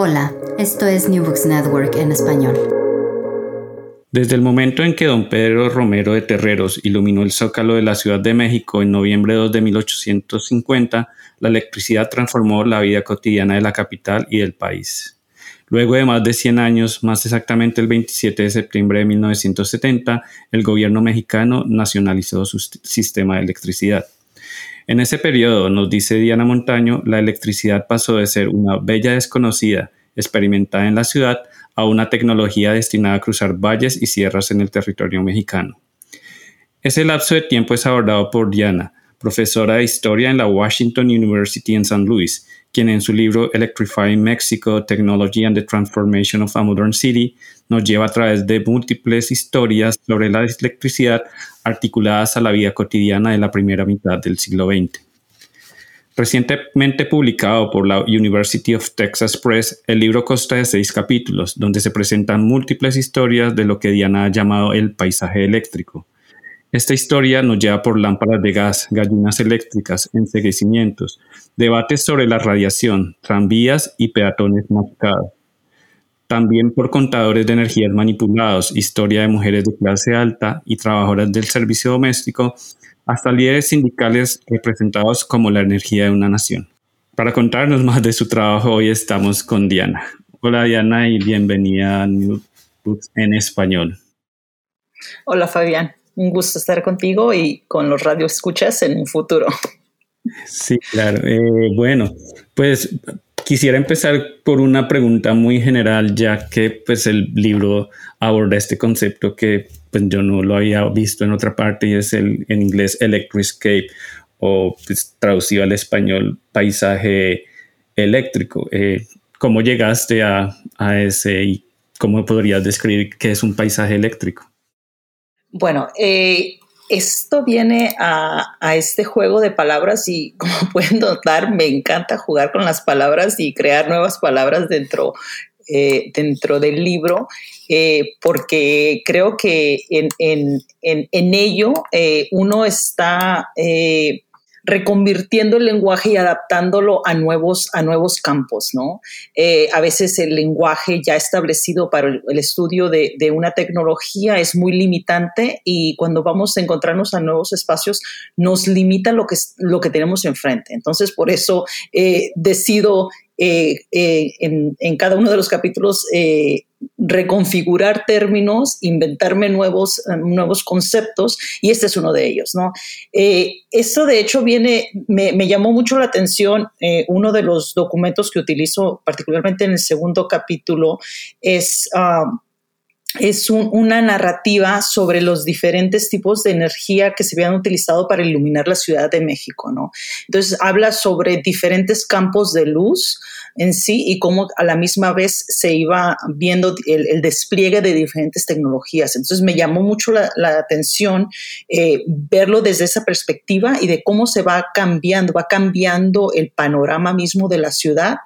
Hola, esto es New Books Network en español. Desde el momento en que don Pedro Romero de Terreros iluminó el zócalo de la Ciudad de México en noviembre 2 de 1850, la electricidad transformó la vida cotidiana de la capital y del país. Luego de más de 100 años, más exactamente el 27 de septiembre de 1970, el gobierno mexicano nacionalizó su sistema de electricidad. En ese periodo, nos dice Diana Montaño, la electricidad pasó de ser una bella desconocida, experimentada en la ciudad, a una tecnología destinada a cruzar valles y sierras en el territorio mexicano. Ese lapso de tiempo es abordado por Diana, profesora de historia en la Washington University en San Luis, quien en su libro Electrifying Mexico, Technology and the Transformation of a Modern City nos lleva a través de múltiples historias sobre la electricidad articuladas a la vida cotidiana de la primera mitad del siglo XX. Recientemente publicado por la University of Texas Press, el libro consta de seis capítulos, donde se presentan múltiples historias de lo que Diana ha llamado el paisaje eléctrico. Esta historia nos lleva por lámparas de gas, gallinas eléctricas, enseguecimientos, debates sobre la radiación, tranvías y peatones marcados. También por contadores de energías manipulados, historia de mujeres de clase alta y trabajadoras del servicio doméstico hasta líderes sindicales representados como la energía de una nación. Para contarnos más de su trabajo, hoy estamos con Diana. Hola Diana y bienvenida a New Books en español. Hola Fabián, un gusto estar contigo y con los radioescuchas en un futuro. Sí, claro. Eh, bueno, pues quisiera empezar por una pregunta muy general, ya que pues el libro aborda este concepto que pues yo no lo había visto en otra parte y es el en inglés electroscape o pues, traducido al español paisaje eléctrico. Eh, ¿Cómo llegaste a, a, ese y cómo podrías describir qué es un paisaje eléctrico? Bueno, eh, esto viene a, a, este juego de palabras y como pueden notar, me encanta jugar con las palabras y crear nuevas palabras dentro, eh, dentro del libro, eh, porque creo que en, en, en, ello uno está reconvirtiendo el lenguaje y adaptándolo a nuevos, a nuevos campos, ¿no? Eh, a veces el lenguaje ya establecido para el, estudio de, de, una tecnología es muy limitante y cuando vamos a encontrarnos a nuevos espacios nos limita lo que, lo que tenemos enfrente. Entonces, por eso eh, decido eh, eh, en, cada uno de los capítulos eh, reconfigurar términos, inventarme nuevos, nuevos conceptos, y este es uno de ellos, ¿no? Esto de hecho viene, me, llamó mucho la atención, uno de los documentos que utilizo particularmente en el segundo capítulo es... Uh, es un, una narrativa sobre los diferentes tipos de energía que se habían utilizado para iluminar la Ciudad de México, ¿no? Entonces habla sobre diferentes campos de luz en sí y cómo a la misma vez se iba viendo el, despliegue de diferentes tecnologías. Entonces me llamó mucho la, la atención eh, verlo desde esa perspectiva y de cómo se va cambiando, va cambiando el panorama mismo de la ciudad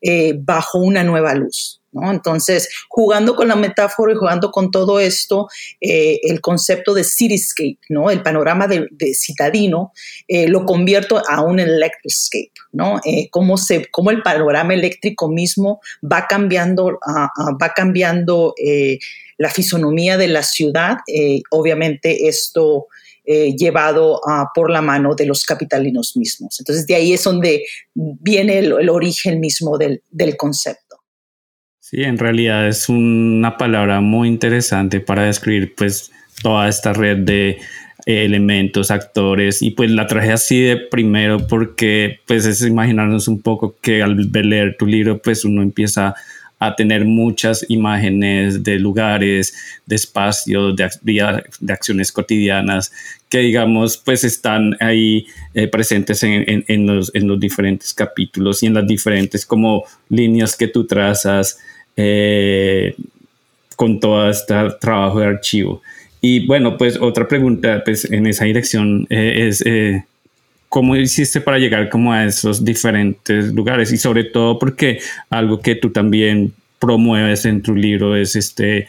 eh, bajo una nueva luz. ¿No? Entonces, jugando con la metáfora y jugando con todo esto, eh, el concepto de cityscape, ¿no? El panorama de, citadino, eh, lo convierto a un electroscape, ¿no? Eh, cómo, se, cómo el panorama eléctrico mismo va cambiando, va cambiando la fisonomía de la ciudad. Obviamente esto llevado por la mano de los capitalinos mismos. Entonces, de ahí es donde viene el, origen mismo del, concepto. Sí, en realidad es una palabra muy interesante para describir pues toda esta red de elementos, actores y pues la traje así de primero porque pues es imaginarnos un poco que al leer tu libro pues uno empieza a tener muchas imágenes de lugares, de espacios, de, de acciones cotidianas que digamos pues están ahí eh, presentes en, en, los, en, los, diferentes capítulos y en las diferentes como líneas que tú trazas eh, con todo este trabajo de archivo. Y bueno, pues otra pregunta pues, en esa dirección eh, es, eh, ¿cómo hiciste para llegar como a esos diferentes lugares? Y sobre todo porque algo que tú también promueves en tu libro es este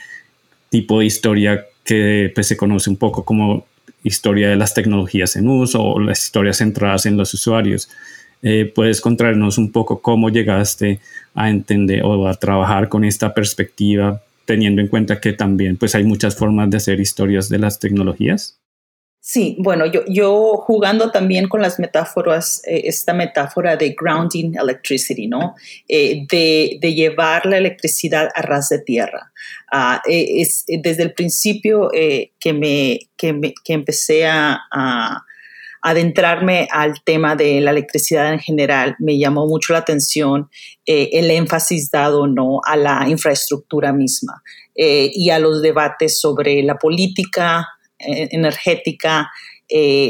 tipo de historia que pues, se conoce un poco como historia de las tecnologías en uso o las historias centradas en los usuarios. Eh, ¿Puedes contarnos un poco cómo llegaste a entender o a trabajar con esta perspectiva teniendo en cuenta que también pues hay muchas formas de hacer historias de las tecnologías. Sí, bueno, yo, yo jugando también con las metáforas, eh, esta metáfora de grounding electricity, ¿no? Eh, de, de, llevar la electricidad a ras de tierra. Uh, es desde el principio que, me, que, me, que empecé a, a adentrarme al tema de la electricidad en general, me llamó mucho la atención eh, el énfasis dado ¿no? a la infraestructura misma eh, y a los debates sobre la política eh, energética,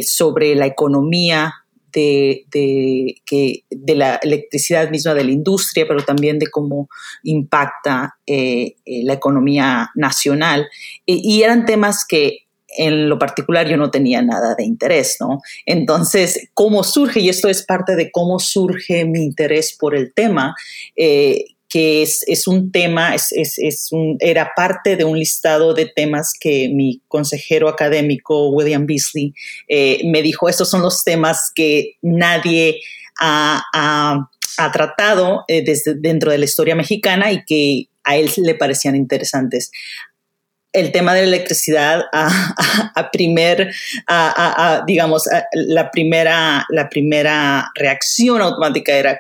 sobre la economía de, de la electricidad misma de la industria, pero también de cómo impacta la economía nacional. y eran temas que en lo particular yo no tenía nada de interés, ¿no? Entonces, ¿cómo surge? Y esto es parte de cómo surge mi interés por el tema, eh, que es, un tema, es, era parte de un listado de temas que mi consejero académico, William Beasley, eh, me dijo, estos son los temas que nadie ha tratado eh, desde dentro de la historia mexicana y que a él le parecían interesantes el tema de la electricidad a, primer, a, digamos, la, primera, la primera reacción automática era,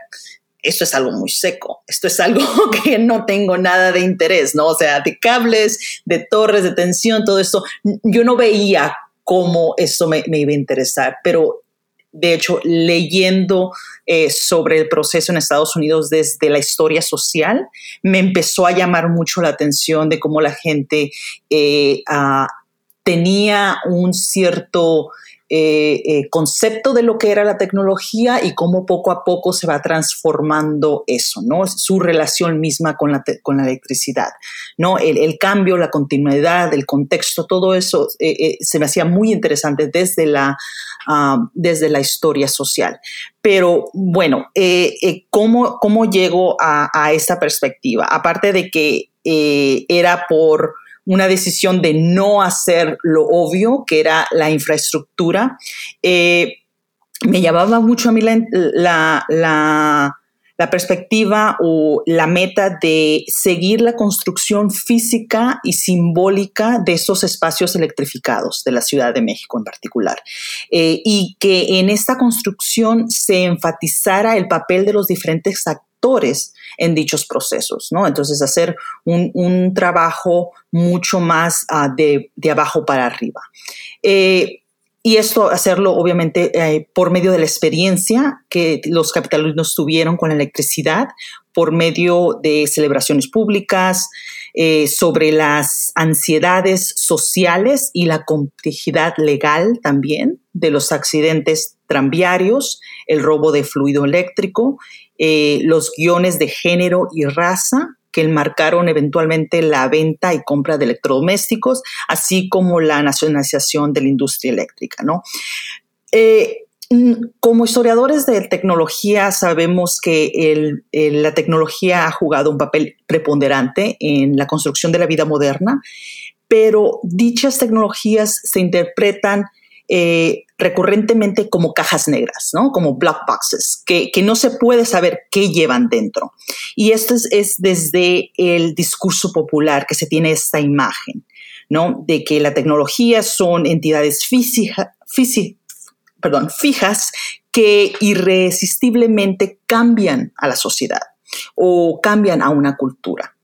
esto es algo muy seco, esto es algo que no tengo nada de interés, ¿no? O sea, de cables, de torres de tensión, todo esto, yo no veía cómo eso me iba a interesar, pero de hecho, leyendo eh, sobre el proceso en Estados Unidos desde la historia social, me empezó a llamar mucho la atención de cómo la gente eh, ah, tenía un cierto eh, concepto de lo que era la tecnología y cómo poco a poco se va transformando eso, ¿no? Su relación misma con la, con la electricidad, ¿no? El, cambio, la continuidad, el contexto, todo eso se me hacía muy interesante desde la, ah, desde la historia social. Pero bueno, ¿cómo, ¿cómo llego a, a esta perspectiva? Aparte de que era por una decisión de no hacer lo obvio, que era la infraestructura. Eh, me llamaba mucho a mí la, perspectiva o la meta de seguir la construcción física y simbólica de esos espacios electrificados de la Ciudad de México en particular. Eh, y que en esta construcción se enfatizara el papel de los diferentes actores en dichos procesos, ¿no? Entonces, hacer un, trabajo mucho más ah, de, abajo para arriba. Eh, y esto hacerlo obviamente eh, por medio de la experiencia que los capitalinos tuvieron con la electricidad, por medio de celebraciones públicas, eh, sobre las ansiedades sociales y la complejidad legal también de los accidentes tranviarios, el robo de fluido eléctrico eh, los guiones de género y raza que enmarcaron eventualmente la venta y compra de electrodomésticos, así como la nacionalización de la industria eléctrica. Eh, como historiadores de tecnología sabemos que la tecnología ha jugado un papel preponderante en la construcción de la vida moderna, pero dichas tecnologías se interpretan eh, recurrentemente como cajas negras, ¿no? Como black boxes, que, no se puede saber qué llevan dentro. Y esto es, desde el discurso popular que se tiene esta imagen. ¿no? De que la tecnología son entidades perdón, fijas que irresistiblemente cambian a la sociedad o cambian a una cultura.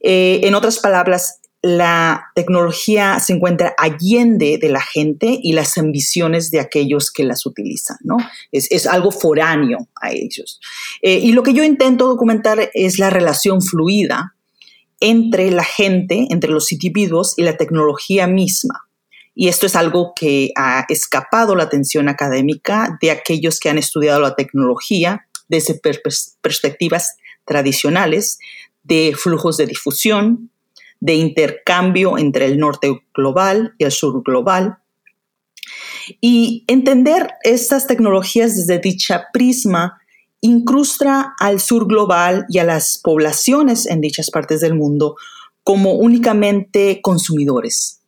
Eh, en otras palabras, la tecnología se encuentra allende de la gente y las ambiciones de aquellos que las utilizan, ¿no? Es, algo foráneo a ellos. Eh, y lo que yo intento documentar es la relación fluida entre la gente, entre los individuos y la tecnología misma. Y esto es algo que ha escapado la atención académica de aquellos que han estudiado la tecnología desde perspectivas tradicionales de flujos de difusión, de intercambio entre el norte global y el sur global. Y entender estas tecnologías desde dicha prisma incrustra al sur global y a las poblaciones en dichas partes del mundo como únicamente consumidores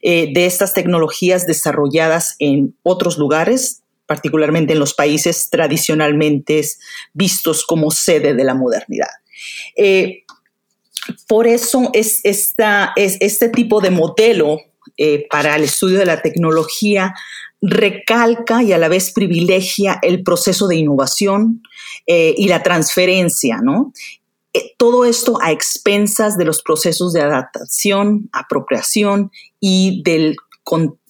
eh, de estas tecnologías desarrolladas en otros lugares, particularmente en los países tradicionalmente vistos como sede de la modernidad. Eh, por eso es, esta, es este tipo de modelo eh, para el estudio de la tecnología recalca y a la vez privilegia el proceso de innovación eh, y la transferencia, ¿no? Eh, todo esto a expensas de los procesos de adaptación, apropiación y del,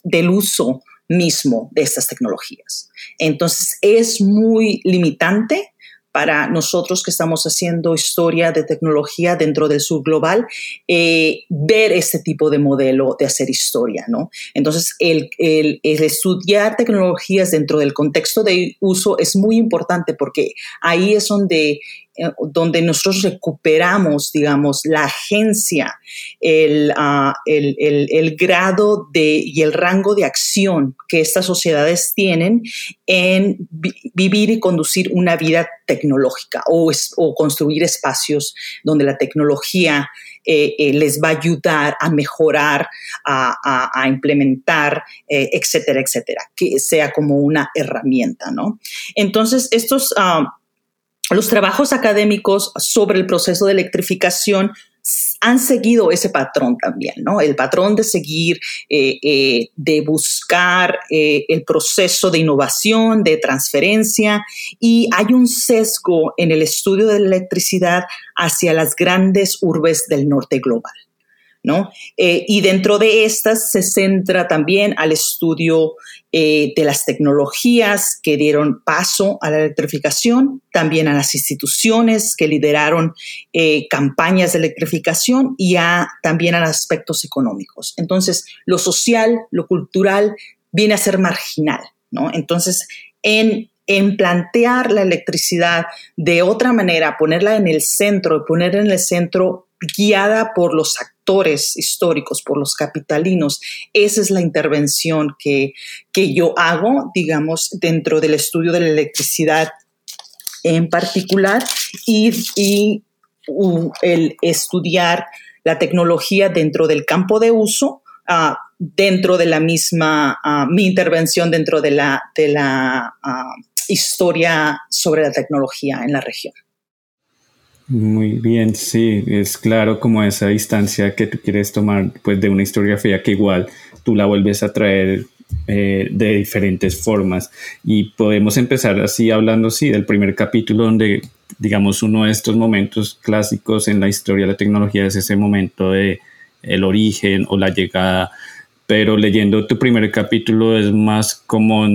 del uso mismo de estas tecnologías. Entonces es muy limitante para nosotros que estamos haciendo historia de tecnología dentro del sur global, eh, ver este tipo de modelo de hacer historia, ¿no? Entonces, el, el, estudiar tecnologías dentro del contexto de uso es muy importante porque ahí es donde eh, donde nosotros recuperamos, digamos, la agencia, ah, el, el, grado de, y el rango de acción que estas sociedades tienen en vivir y conducir una vida tecnológica o, o construir espacios donde la tecnología eh, eh, les va a ayudar a mejorar, a, a, implementar, etcétera, etcétera, que sea como una herramienta, ¿no? Entonces, estos... Ah, los trabajos académicos sobre el proceso de electrificación han seguido ese patrón también, ¿no? El patrón de seguir, eh, eh, de buscar eh, el proceso de innovación, de transferencia, y hay un sesgo en el estudio de la electricidad hacia las grandes urbes del norte global. Eh, y dentro de estas se centra también al estudio eh, de las tecnologías que dieron paso a la electrificación, también a las instituciones que lideraron eh, campañas de electrificación y también a los aspectos económicos. Entonces, lo social, lo cultural viene a ser marginal, ¿no? Entonces, en en plantear la electricidad de otra manera, ponerla en el centro, poner en el centro guiada por los actores históricos, por los capitalinos. Esa es la intervención que, que yo hago, digamos, dentro del estudio de la electricidad en particular y, y el estudiar la tecnología dentro del campo de uso, uh, dentro de la misma, uh, mi intervención dentro de la, de la uh, historia sobre la tecnología en la región. Muy bien, sí, es claro como esa distancia que tú quieres tomar pues de una historiografía que igual tú la vuelves a traer eh, de diferentes formas. Y podemos empezar así hablando sí del primer capítulo donde digamos uno de estos momentos clásicos en la historia de la tecnología es ese momento de el origen o la llegada pero leyendo tu primer capítulo es más como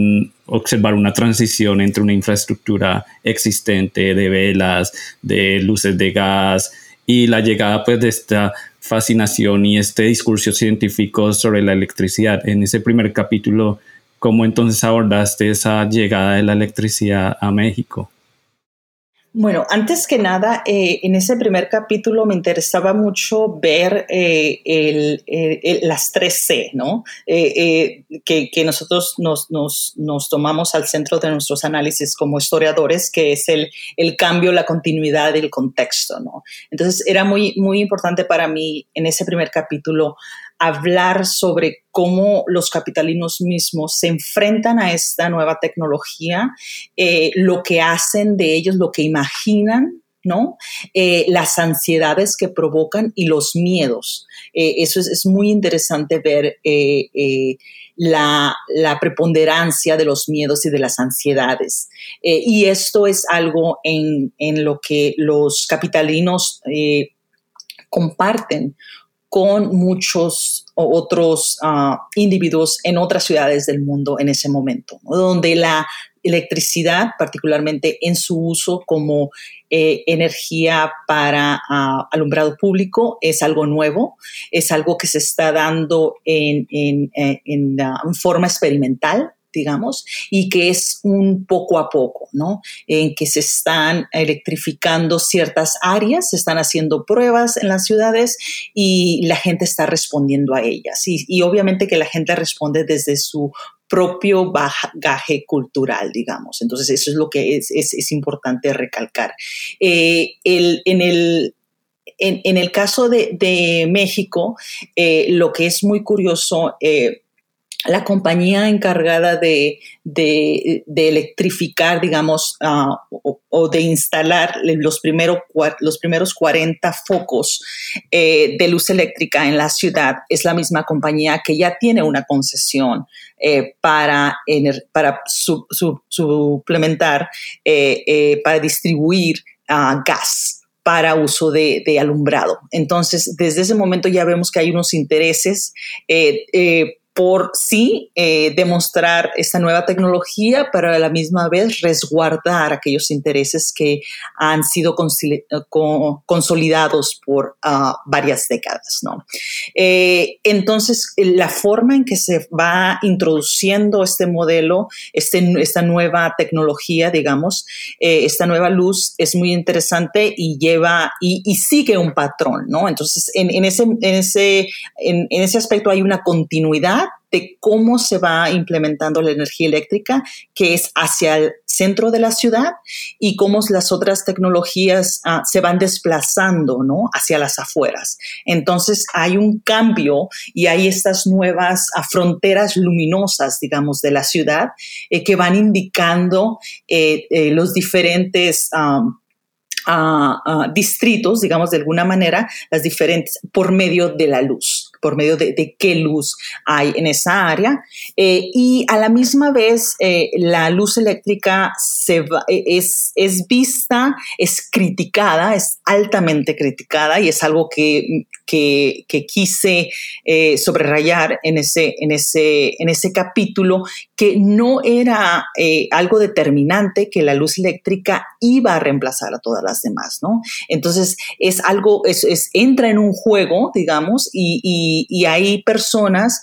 observar una transición entre una infraestructura existente de velas, de luces de gas y la llegada pues de esta fascinación y este discurso científico sobre la electricidad. En ese primer capítulo, ¿cómo entonces abordaste esa llegada de la electricidad a México? Bueno, antes que nada, eh, en ese primer capítulo me interesaba mucho ver eh, las tres C, ¿no? Eh, que, nosotros nos, tomamos al centro de nuestros análisis como historiadores, que es el, cambio, la continuidad, el contexto, ¿no? Entonces, era muy, muy importante para mí en ese primer capítulo hablar sobre cómo los capitalinos mismos se enfrentan a esta nueva tecnología, eh, lo que hacen de ellos, lo que imaginan ¿no? Eh, las ansiedades que provocan y los miedos. Eh, eso es, muy interesante ver la, preponderancia de los miedos y de las ansiedades. y esto es algo en, lo que los capitalinos comparten con muchos otros ah, individuos en otras ciudades del mundo en ese momento, donde la electricidad, particularmente en su uso como eh, energía para ah, alumbrado público, es algo nuevo, es algo que se está dando en, en, eh, en ah, forma experimental digamos, y que es un poco a poco, ¿no? En que se están electrificando ciertas áreas, se están haciendo pruebas en las ciudades y la gente está respondiendo a ellas. Y, obviamente que la gente responde desde su propio bagaje cultural, digamos. Entonces, eso es lo que es, importante recalcar. Eh, en el en, el caso de, México, eh, lo que es muy curioso, eh, la compañía encargada de, electrificar, digamos, ah, o, de instalar los, los primeros 40 focos eh, de luz eléctrica en la ciudad es la misma compañía que ya tiene una concesión eh, para, para suplementar, eh, para distribuir ah, gas para uso de, alumbrado. Entonces, desde ese momento ya vemos que hay unos intereses por sí eh, demostrar esta nueva tecnología, pero a la misma vez resguardar aquellos intereses que han sido consolidados por ah, varias décadas. ¿no? Eh, entonces, la forma en que se va introduciendo este modelo, este, esta nueva tecnología, digamos, eh, esta nueva luz es muy interesante y lleva y, sigue un patrón, ¿no? Entonces, en, ese, en, ese, en ese aspecto hay una continuidad de cómo se va implementando la energía eléctrica, que es hacia el centro de la ciudad, y cómo las otras tecnologías ah, se van desplazando ¿no? hacia las afueras. Entonces hay un cambio y hay estas nuevas ah, fronteras luminosas, digamos, de la ciudad eh, que van indicando eh, eh, los diferentes... distritos, digamos de alguna manera, las diferentes, por medio de la luz por medio de, qué luz hay en esa área. Eh, y a la misma vez, eh, la luz eléctrica e, es, vista, es criticada, es altamente criticada y es algo que, que, quise eh, sobrayar en ese, en, ese, en ese capítulo, que no era algo determinante que la luz eléctrica iba a reemplazar a todas las demás, ¿no? Entonces, es algo, es, entra en un juego, digamos, y, hay personas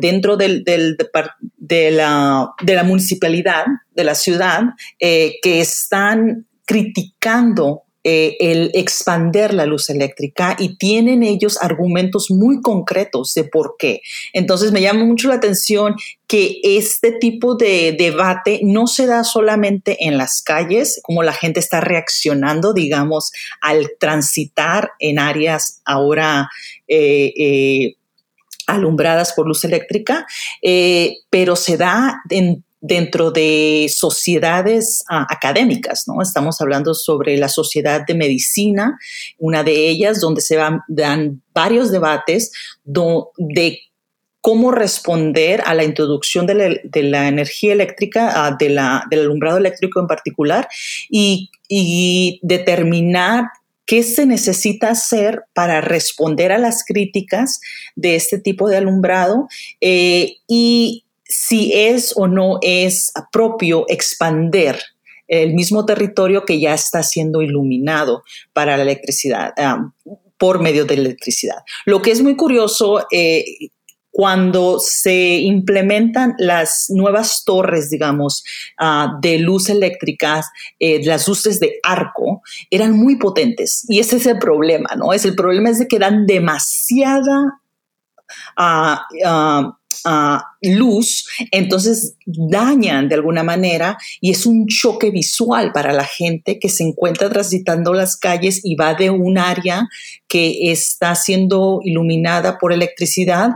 dentro del, de, la, de, la, municipalidad, de la ciudad, eh, que están criticando eh, el expander la luz eléctrica y tienen ellos argumentos muy concretos de por qué. Entonces me llama mucho la atención que este tipo de debate no se da solamente en las calles, como la gente está reaccionando, digamos, al transitar en áreas ahora eh, alumbradas por luz eléctrica, pero se da en dentro de sociedades ah, académicas, ¿no? Estamos hablando sobre la Sociedad de Medicina, una de ellas, donde se dan varios debates de cómo responder a la introducción de la, energía eléctrica, ah, del alumbrado eléctrico en particular, y, determinar qué se necesita hacer para responder a las críticas de este tipo de alumbrado eh, y si es o no es propio expander el mismo territorio que ya está siendo iluminado para la electricidad, ah, por medio de electricidad. Lo que es muy curioso, eh, cuando se implementan las nuevas torres, digamos, ah, de luz eléctrica, eh, las luces de arco, eran muy potentes. Y ese es el problema, ¿no? Es el problema es de que dan demasiada luz, entonces dañan de alguna manera y es un choque visual para la gente que se encuentra transitando las calles y va de un área que está siendo iluminada por electricidad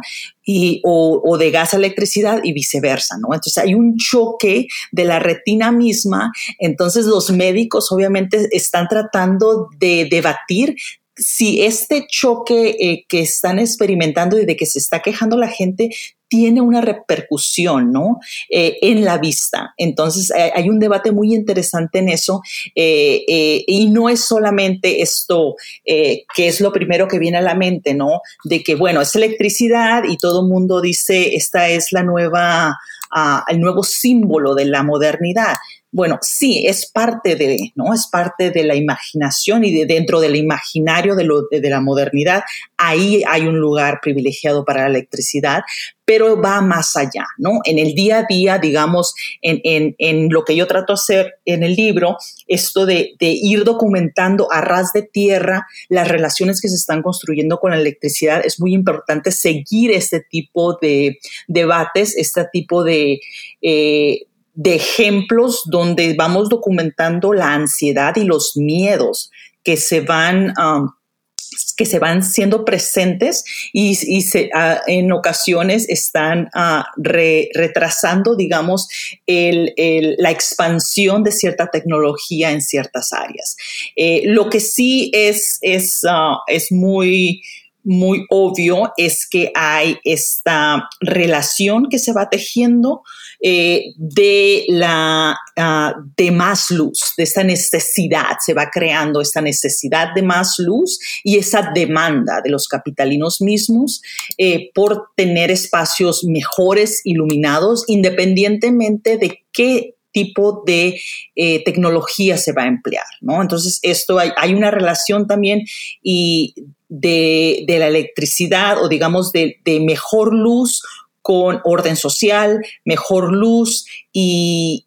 y, o, de gas a electricidad y viceversa, ¿no? Entonces hay un choque de la retina misma, entonces los médicos obviamente están tratando de debatir si este choque eh, que están experimentando y de que se está quejando la gente tiene una repercusión, ¿no? Eh, en la vista. Entonces, eh, hay un debate muy interesante en eso y no es solamente esto que es lo primero que viene a la mente, ¿no? De que, bueno, es electricidad y todo el mundo dice, esta es la nueva, ah, el nuevo símbolo de la modernidad. Bueno, sí, es parte de, ¿no? Es parte de la imaginación y de dentro del imaginario de, lo, de, la modernidad, ahí hay un lugar privilegiado para la electricidad, pero va más allá, ¿no? En el día a día, digamos, en, en, lo que yo trato de hacer en el libro, esto de, de, ir documentando a ras de tierra las relaciones que se están construyendo con la electricidad, es muy importante seguir este tipo de debates, este tipo de... Eh, de ejemplos donde vamos documentando la ansiedad y los miedos que se van, um, que se van siendo presentes y, se, ah, en ocasiones están ah, retrasando, digamos, la expansión de cierta tecnología en ciertas áreas. Eh, lo que sí es, es, ah, es muy muy obvio es que hay esta relación que se va tejiendo eh, de la ah, de más luz, de esta necesidad, se va creando esta necesidad de más luz y esa demanda de los capitalinos mismos eh, por tener espacios mejores iluminados, independientemente de qué tipo de eh, tecnología se va a emplear, ¿no? Entonces, esto hay, hay una relación también y de, la electricidad o digamos de, mejor luz con orden social, mejor luz y,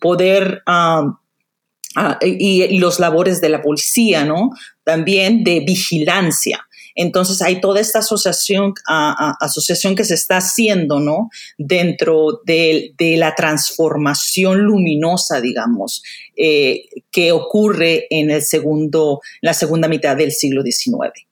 poder ah, y, los labores de la policía, ¿no? También de vigilancia. Entonces hay toda esta asociación, asociación que se está haciendo, ¿no? Dentro de, la transformación luminosa, digamos, eh, que ocurre en el segundo, la segunda mitad del siglo XIX.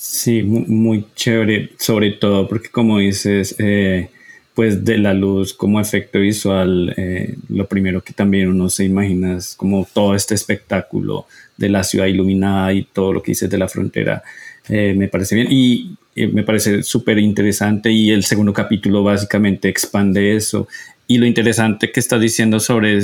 Sí, muy, chévere, sobre todo porque como dices, eh, pues de la luz como efecto visual, eh, lo primero que también uno se imagina es como todo este espectáculo de la ciudad iluminada y todo lo que dices de la frontera, eh, me parece bien y me parece súper interesante y el segundo capítulo básicamente expande eso. Y lo interesante que estás diciendo sobre,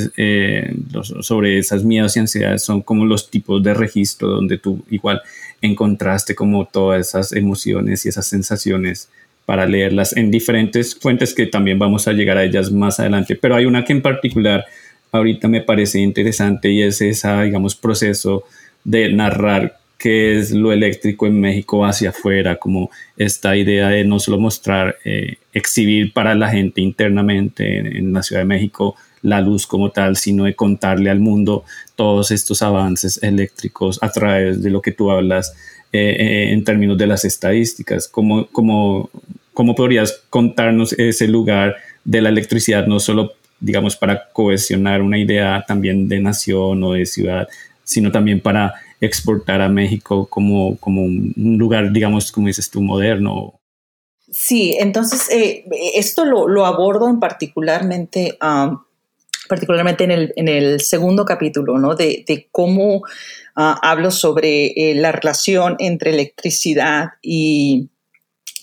sobre esas miedos y ansiedades son como los tipos de registro donde tú igual encontraste como todas esas emociones y esas sensaciones para leerlas en diferentes fuentes que también vamos a llegar a ellas más adelante. Pero hay una que en particular ahorita me parece interesante y es ese, digamos, proceso de narrar qué es lo eléctrico en México hacia afuera, como esta idea de no solo mostrar, eh, exhibir para la gente internamente en la Ciudad de México la luz como tal, sino de contarle al mundo todos estos avances eléctricos a través de lo que tú hablas eh, eh, en términos de las estadísticas. ¿Cómo, cómo, ¿Cómo podrías contarnos ese lugar de la electricidad, no solo, digamos, para cohesionar una idea también de nación o de ciudad, sino también para exportar a México como, como un lugar, digamos, como dices tú, moderno? Sí, entonces eh, esto lo, lo, abordo en particularmente particularmente en el, en el segundo capítulo, ¿no? De, de cómo ah, hablo sobre eh, la relación entre electricidad y,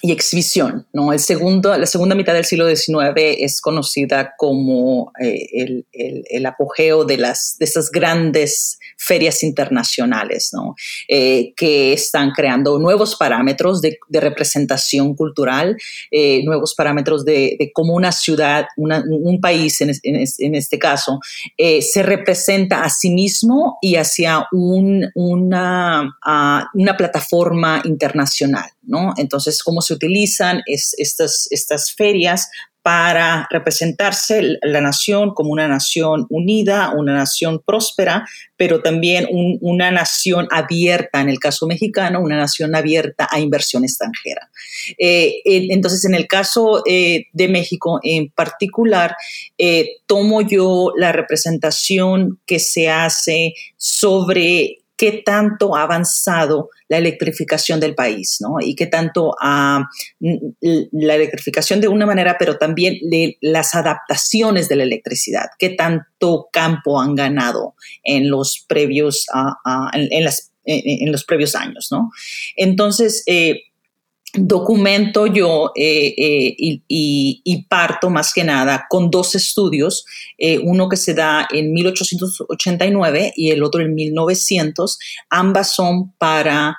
y exhibición. ¿no? El segundo, la segunda mitad del siglo XIX es conocida como eh, el, el, apogeo de, las, de estas grandes ferias internacionales, ¿no? Eh, que están creando nuevos parámetros de, de representación cultural, eh, nuevos parámetros de, de, cómo una ciudad, una, un país en, en, este caso, se representa a sí mismo y hacia un, una, uh, una plataforma internacional. ¿No? Entonces, cómo se utilizan estas, ferias para representarse la nación como una nación unida, una nación próspera, pero también una nación abierta, en el caso mexicano, una nación abierta a inversión extranjera. Eh, entonces, en el caso eh, de México en particular, eh, tomo yo la representación que se hace sobre qué tanto ha avanzado la electrificación del país, ¿no? Y qué tanto ha la electrificación de una manera, pero también las adaptaciones de la electricidad, qué tanto campo han ganado en los previos, en, los previos años, ¿no? Entonces, eh, documento yo eh, eh, y, parto más que nada con dos estudios, eh, uno que se da en 1889 y el otro en 1900. Ambas son para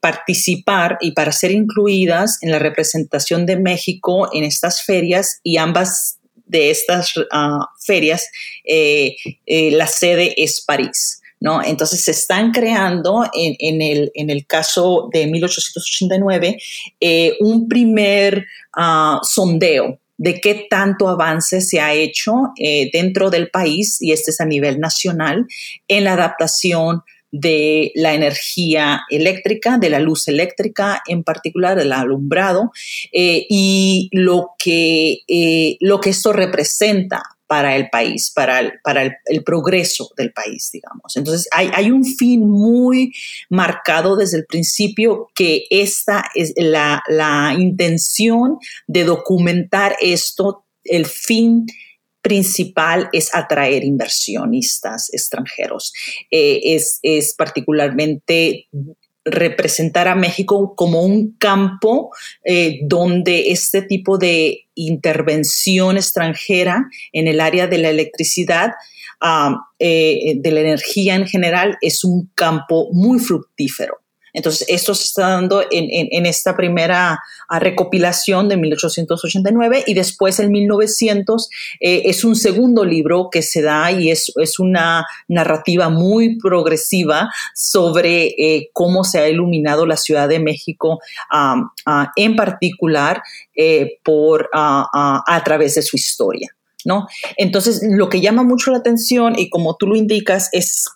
participar y para ser incluidas en la representación de México en estas ferias y ambas de estas ah, ferias, la sede es París. ¿No? Entonces se están creando en, el, caso de 1889 eh, un primer ah, sondeo de qué tanto avance se ha hecho eh, dentro del país, y este es a nivel nacional, en la adaptación de la energía eléctrica, de la luz eléctrica, en particular del alumbrado, eh, y lo que, lo que esto representa para el país, para el, para el, progreso del país, digamos. Entonces, hay, hay, un fin muy marcado desde el principio que esta es la, la intención de documentar esto, el fin principal es atraer inversionistas extranjeros. Eh, es, es, particularmente representar a México como un campo eh, donde este tipo de intervención extranjera en el área de la electricidad, ah, eh, de la energía en general, es un campo muy fructífero. Entonces, esto se está dando en, esta primera ah, recopilación de 1889 y después en 1900 eh, es un segundo libro que se da y es, es una narrativa muy progresiva sobre eh, cómo se ha iluminado la Ciudad de México en particular eh, por, a través de su historia. ¿No? Entonces, lo que llama mucho la atención y como tú lo indicas es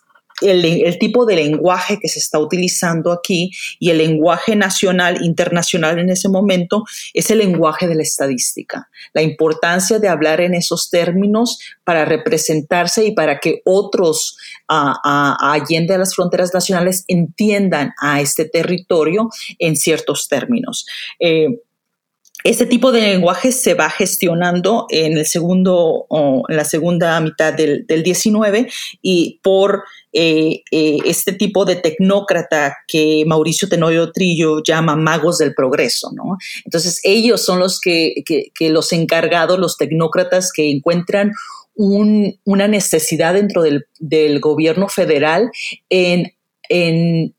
el, tipo de lenguaje que se está utilizando aquí y el lenguaje nacional, internacional en ese momento es el lenguaje de la estadística. La importancia de hablar en esos términos para representarse y para que otros a, allende a las fronteras nacionales entiendan a este territorio en ciertos términos. Eh, este tipo de lenguaje se va gestionando en el segundo, en la segunda mitad del, del 19 y por eh, eh, este tipo de tecnócrata que Mauricio Tenorio Trillo llama magos del progreso, ¿no? Entonces ellos son los que, los encargados, los tecnócratas que encuentran una necesidad dentro del, gobierno federal en,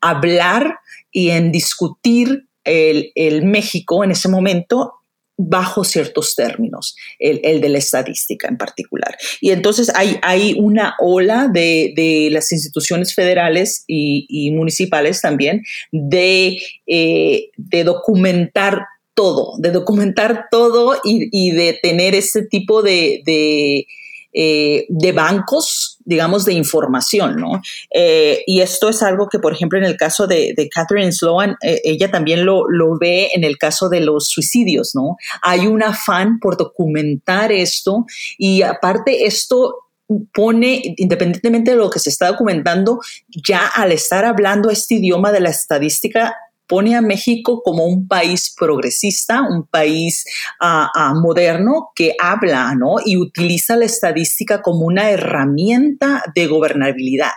hablar y en discutir el, el, México en ese momento bajo ciertos términos, el, de la estadística en particular. Y entonces hay, hay una ola de, las instituciones federales y, municipales también de, eh, de documentar todo, de documentar todo y, de tener este tipo de, eh, de bancos, digamos, de información, ¿no? Eh, y esto es algo que, por ejemplo, en el caso de, Catherine Sloan, eh, ella también lo, lo, ve en el caso de los suicidios, ¿no? Hay un afán por documentar esto y aparte esto pone, independientemente de lo que se está documentando, ya al estar hablando este idioma de la estadística, pone a México como un país progresista, un país ah, ah, moderno que habla ¿no? y utiliza la estadística como una herramienta de gobernabilidad.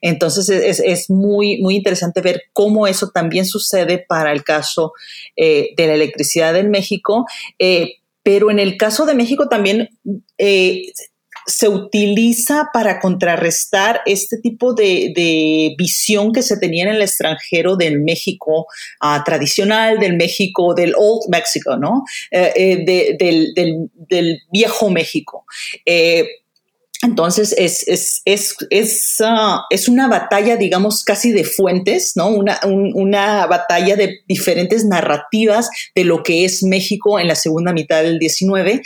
Entonces es, muy, muy interesante ver cómo eso también sucede para el caso eh, de la electricidad en México. Eh, pero en el caso de México también eh, se utiliza para contrarrestar este tipo de, visión que se tenía en el extranjero del México ah, tradicional, del México, del Old Mexico, ¿no? Eh, eh, del, viejo México. Eh, entonces es, es, es, es, ah, es, una batalla, digamos, casi de fuentes, ¿no? Una, una, batalla de diferentes narrativas de lo que es México en la segunda mitad del 19.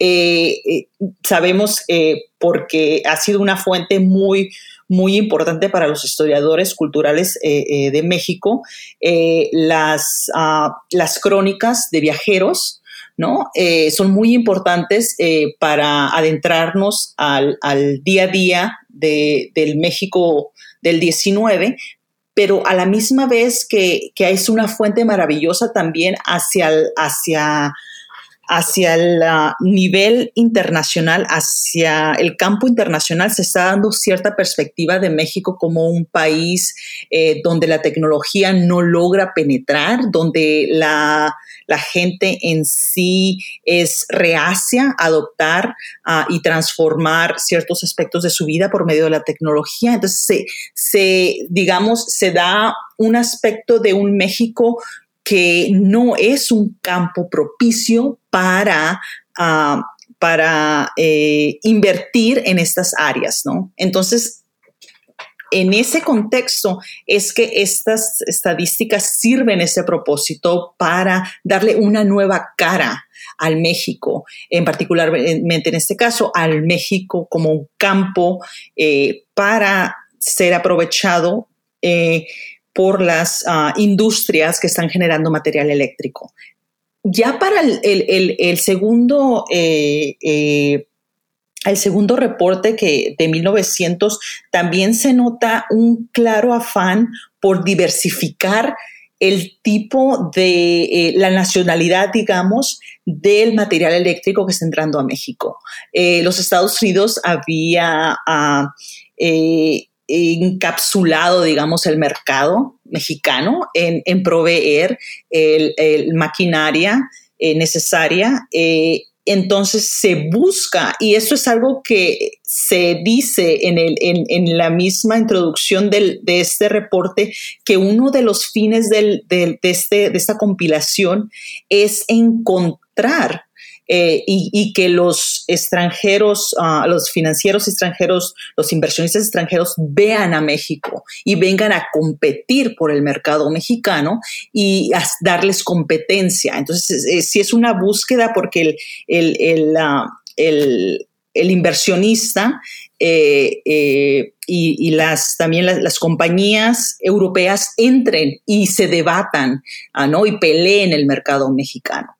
Eh, eh, sabemos eh, porque ha sido una fuente muy, muy importante para los historiadores culturales de México, las, ah, las crónicas de viajeros, Eh, son muy importantes eh, para adentrarnos al, día a día del México del 19, pero a la misma vez que, es una fuente maravillosa también hacia, hacia hacia el nivel internacional, hacia el campo internacional, se está dando cierta perspectiva de México como un país eh, donde la tecnología no logra penetrar, donde la, gente en sí es reacia a adoptar ah, y transformar ciertos aspectos de su vida por medio de la tecnología. Entonces, se, se digamos, se da un aspecto de un México que no es un campo propicio para, ah, para eh, invertir en estas áreas, ¿no? Entonces, en ese contexto es que estas estadísticas sirven ese propósito para darle una nueva cara al México, en particularmente en este caso, al México como un campo eh, para ser aprovechado eh, por las ah, industrias que están generando material eléctrico. Ya para el, segundo, eh, eh, el segundo reporte que de 1900 también se nota un claro afán por diversificar el tipo de eh, la nacionalidad, digamos, del material eléctrico que está entrando a México. los Estados Unidos había ah, encapsulado, digamos, el mercado mexicano en, proveer el, maquinaria eh, necesaria. Eh, entonces se busca, y eso es algo que se dice en, la misma introducción de este reporte, que uno de los fines este, de esta compilación es encontrar eh, y, que los extranjeros, ah, los financieros extranjeros, los inversionistas extranjeros vean a México y vengan a competir por el mercado mexicano y a darles competencia. Entonces, si es una búsqueda porque el, ah, inversionista eh, eh, y, las, también las, compañías europeas entren y se debatan ah, ¿no? y peleen el mercado mexicano.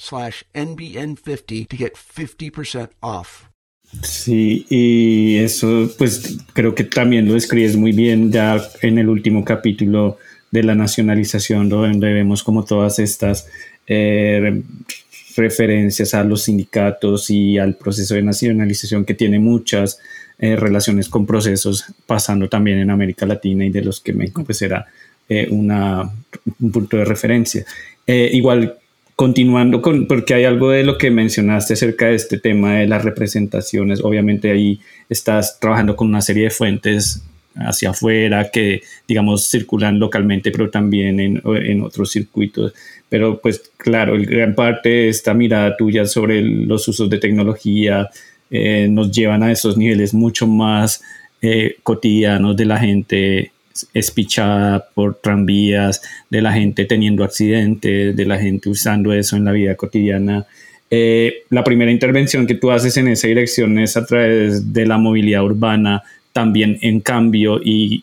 slash NBN50 to get 50% off. Sí, y eso pues creo que también lo describes muy bien ya en el último capítulo de la nacionalización, donde vemos como todas estas eh, referencias a los sindicatos y al proceso de nacionalización que tiene muchas eh, relaciones con procesos pasando también en América Latina y de los que México pues era eh, una, un punto de referencia. igual continuando con, porque hay algo de lo que mencionaste acerca de este tema de las representaciones, obviamente ahí estás trabajando con una serie de fuentes hacia afuera que, digamos, circulan localmente, pero también en, en otros circuitos. Pero pues claro, gran parte de esta mirada tuya sobre los usos de tecnología eh, nos llevan a esos niveles mucho más eh, cotidianos de la gente espichada por tranvías, de la gente teniendo accidentes, de la gente usando eso en la vida cotidiana. Eh, la primera intervención que tú haces en esa dirección es a través de la movilidad urbana también en cambio y,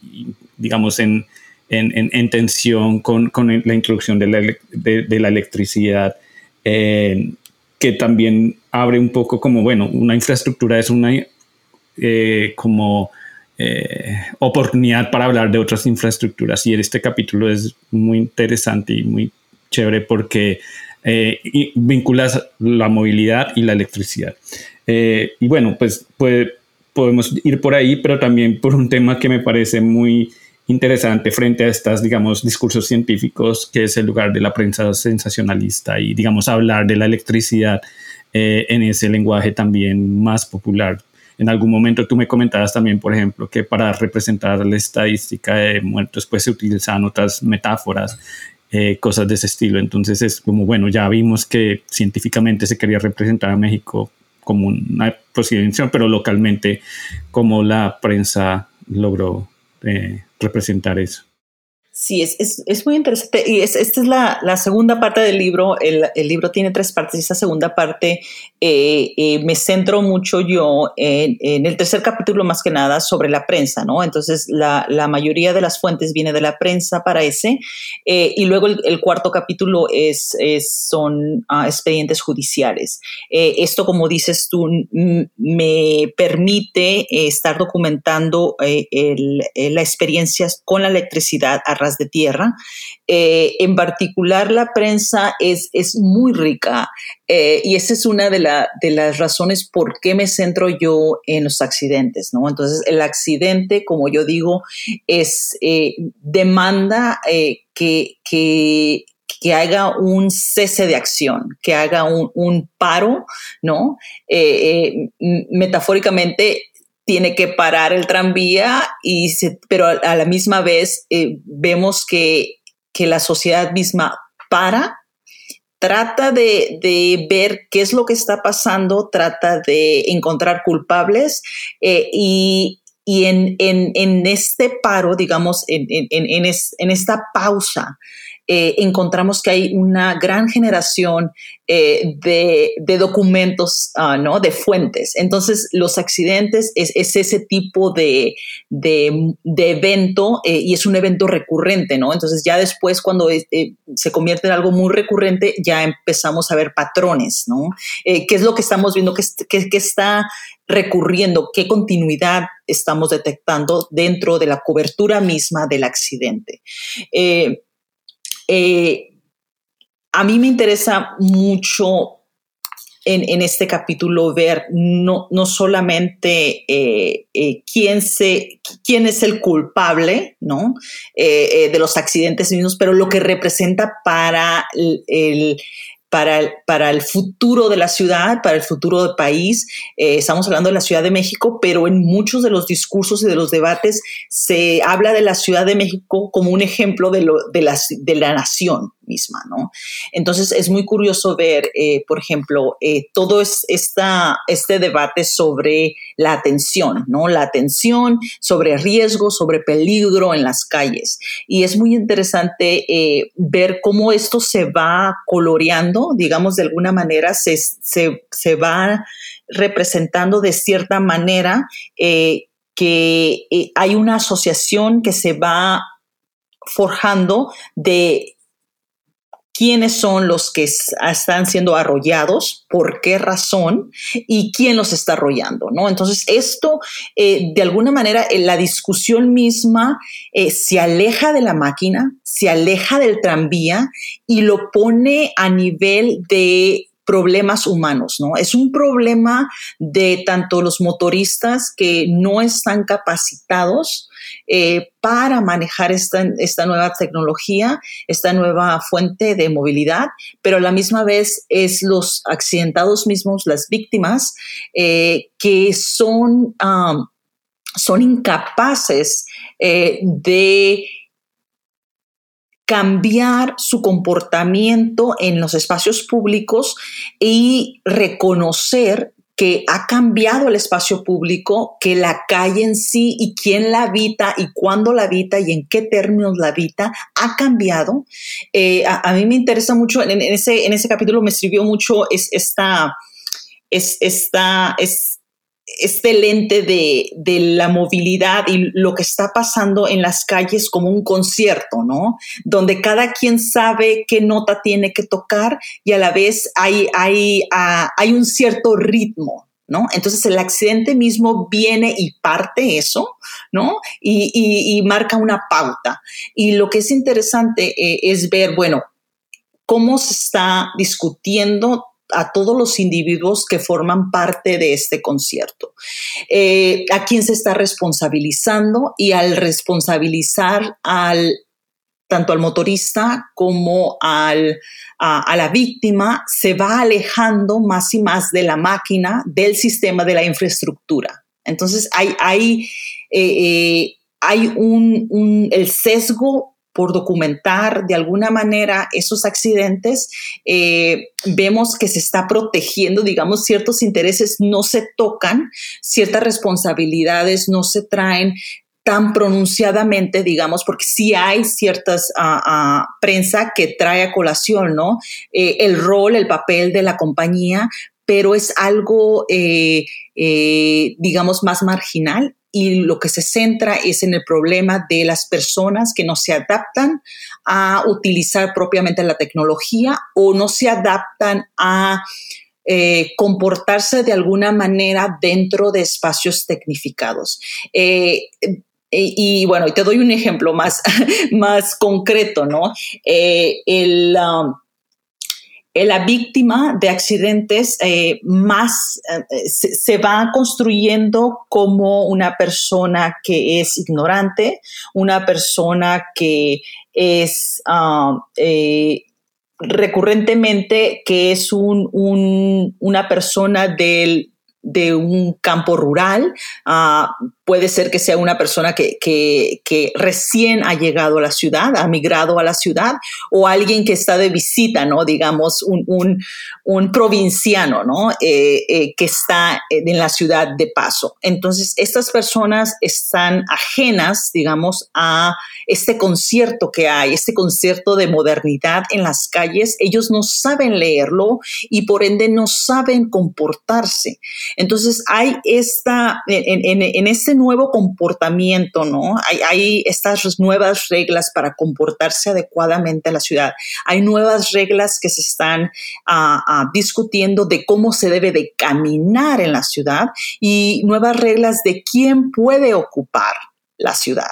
digamos, en, en, tensión con, con, la introducción de la, de, la electricidad, eh, que también abre un poco como, bueno, una infraestructura es una eh, como eh, oportunidad para hablar de otras infraestructuras y este capítulo es muy interesante y muy chévere porque vinculas la movilidad y la electricidad. y bueno, pues, pues podemos ir por ahí, pero también por un tema que me parece muy interesante frente a estos, digamos, discursos científicos, que es el lugar de la prensa sensacionalista y, digamos, hablar de la electricidad eh, en ese lenguaje también más popular. En algún momento tú me comentabas también, por ejemplo, que para representar la estadística de muertos, pues se utilizan otras metáforas, eh, cosas de ese estilo. Entonces es como, bueno, ya vimos que científicamente se quería representar a México como una posición, pero localmente como la prensa logró eh, representar eso. Sí, es, es, es, muy interesante. Y es, esta es la, la segunda parte del libro. El, el, libro tiene tres partes y esa segunda parte eh, eh, me centro mucho yo en, en, el tercer capítulo más que nada sobre la prensa, ¿no? Entonces, la, la mayoría de las fuentes viene de la prensa para ese. Eh, y luego el, el, cuarto capítulo es, es son uh, expedientes judiciales. Eh, esto, como dices tú, me permite estar documentando el, la experiencia con la electricidad a de tierra. Eh, en particular, la prensa es, es muy rica eh, y esa es una de, la, de, las razones por qué me centro yo en los accidentes, ¿no? Entonces, el accidente, como yo digo, es eh, demanda que, que que haga un cese de acción, que haga un, un paro, ¿no? metafóricamente, tiene que parar el tranvía, y pero a, la misma vez eh, vemos que, la sociedad misma para, trata de, ver qué es lo que está pasando, trata de encontrar culpables eh, y, en, este paro, digamos, en, en esta pausa, eh, encontramos que hay una gran generación eh, de, documentos, uh, ¿no? De fuentes. Entonces, los accidentes es, ese tipo de, de, evento eh, y es un evento recurrente, ¿no? Entonces, ya después, cuando se convierte en algo muy recurrente, ya empezamos a ver patrones, ¿no? ¿Qué es lo que estamos viendo? ¿Qué, qué está recurriendo? ¿Qué continuidad estamos detectando dentro de la cobertura misma del accidente? A mí me interesa mucho en, este capítulo ver no, no solamente eh, eh, quién, se, quién es el culpable ¿no? de los accidentes mismos, pero lo que representa para el, para el, para el futuro de la ciudad, para el futuro del país. Eh, estamos hablando de la Ciudad de México, pero en muchos de los discursos y de los debates se habla de la Ciudad de México como un ejemplo de, lo, de, la, de la nación misma, ¿no? Entonces es muy curioso ver, eh, por ejemplo, eh, todo es esta, este debate sobre la atención, ¿no? La atención sobre riesgo, sobre peligro en las calles. Y es muy interesante eh, ver cómo esto se va coloreando, digamos, de alguna manera, se, se, se va representando de cierta manera que hay una asociación que se va forjando de quiénes son los que están siendo arrollados, por qué razón y quién los está arrollando, ¿no? Entonces, esto, eh, de alguna manera, la discusión misma eh, se aleja de la máquina, se aleja del tranvía y lo pone a nivel de problemas humanos, ¿no? Es un problema de tanto los motoristas que no están capacitados eh, para manejar esta, esta, nueva tecnología, esta nueva fuente de movilidad, pero a la misma vez es los accidentados mismos, las víctimas, eh, que son, son incapaces eh, de cambiar su comportamiento en los espacios públicos y reconocer que ha cambiado el espacio público, que la calle en sí y quién la habita y cuándo la habita y en qué términos la habita ha cambiado. Eh, a, mí me interesa mucho, en, ese, en ese capítulo me sirvió mucho es, esta, es, esta, es este lente de, de, la movilidad y lo que está pasando en las calles como un concierto, ¿no? Donde cada quien sabe qué nota tiene que tocar y a la vez hay, hay, uh, hay un cierto ritmo, ¿no? Entonces el accidente mismo viene y parte eso, ¿no? Y, y, y marca una pauta. Y lo que es interesante eh, es ver, bueno, cómo se está discutiendo a todos los individuos que forman parte de este concierto. Eh, a quién se está responsabilizando y al responsabilizar al tanto al motorista como al, a, la víctima, se va alejando más y más de la máquina, del sistema, de la infraestructura. Entonces hay, hay, eh, eh, hay un, un, el sesgo por documentar de alguna manera esos accidentes, eh, vemos que se está protegiendo, digamos, ciertos intereses no se tocan, ciertas responsabilidades no se traen tan pronunciadamente, digamos, porque sí hay ciertas uh, uh, prensa que trae a colación, ¿no? Eh, el rol, el papel de la compañía, pero es algo, eh, digamos, más marginal y lo que se centra es en el problema de las personas que no se adaptan a utilizar propiamente la tecnología o no se adaptan a eh, comportarse de alguna manera dentro de espacios tecnificados. Eh, y, bueno, te doy un ejemplo más, más concreto, ¿no? Eh, el, um, la víctima de accidentes eh, más eh, se, va construyendo como una persona que es ignorante, una persona que es ah, eh, recurrentemente que es un, una persona del de un campo rural, uh, puede ser que sea una persona que, que, que, recién ha llegado a la ciudad, ha migrado a la ciudad, o alguien que está de visita, ¿no? Digamos, un, un, un provinciano, ¿no? Eh, eh, que está en la ciudad de paso. Entonces, estas personas están ajenas, digamos, a este concierto que hay, este concierto de modernidad en las calles. Ellos no saben leerlo y por ende no saben comportarse. Entonces, hay esta, en, en, en este nuevo comportamiento, ¿no? Hay, estas nuevas reglas para comportarse adecuadamente en la ciudad. Hay nuevas reglas que se están uh, uh, discutiendo de cómo se debe de caminar en la ciudad y nuevas reglas de quién puede ocupar la ciudad.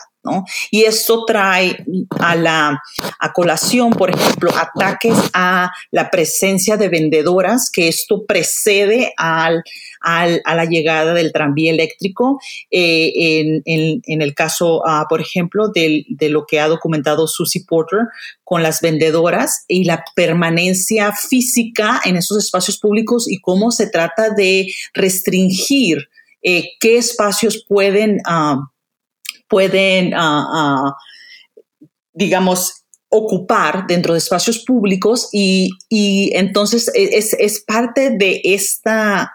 Y esto trae a la a colación, por ejemplo, ataques a la presencia de vendedoras, que esto precede al, al, a la llegada del tranvía eléctrico. Eh, en, el caso, uh, por ejemplo, de, lo que ha documentado Susie Porter con las vendedoras y la permanencia física en esos espacios públicos y cómo se trata de restringir eh, qué espacios pueden uh, pueden, uh, uh, digamos, ocupar dentro de espacios públicos y, y entonces e, es, es, parte de esta,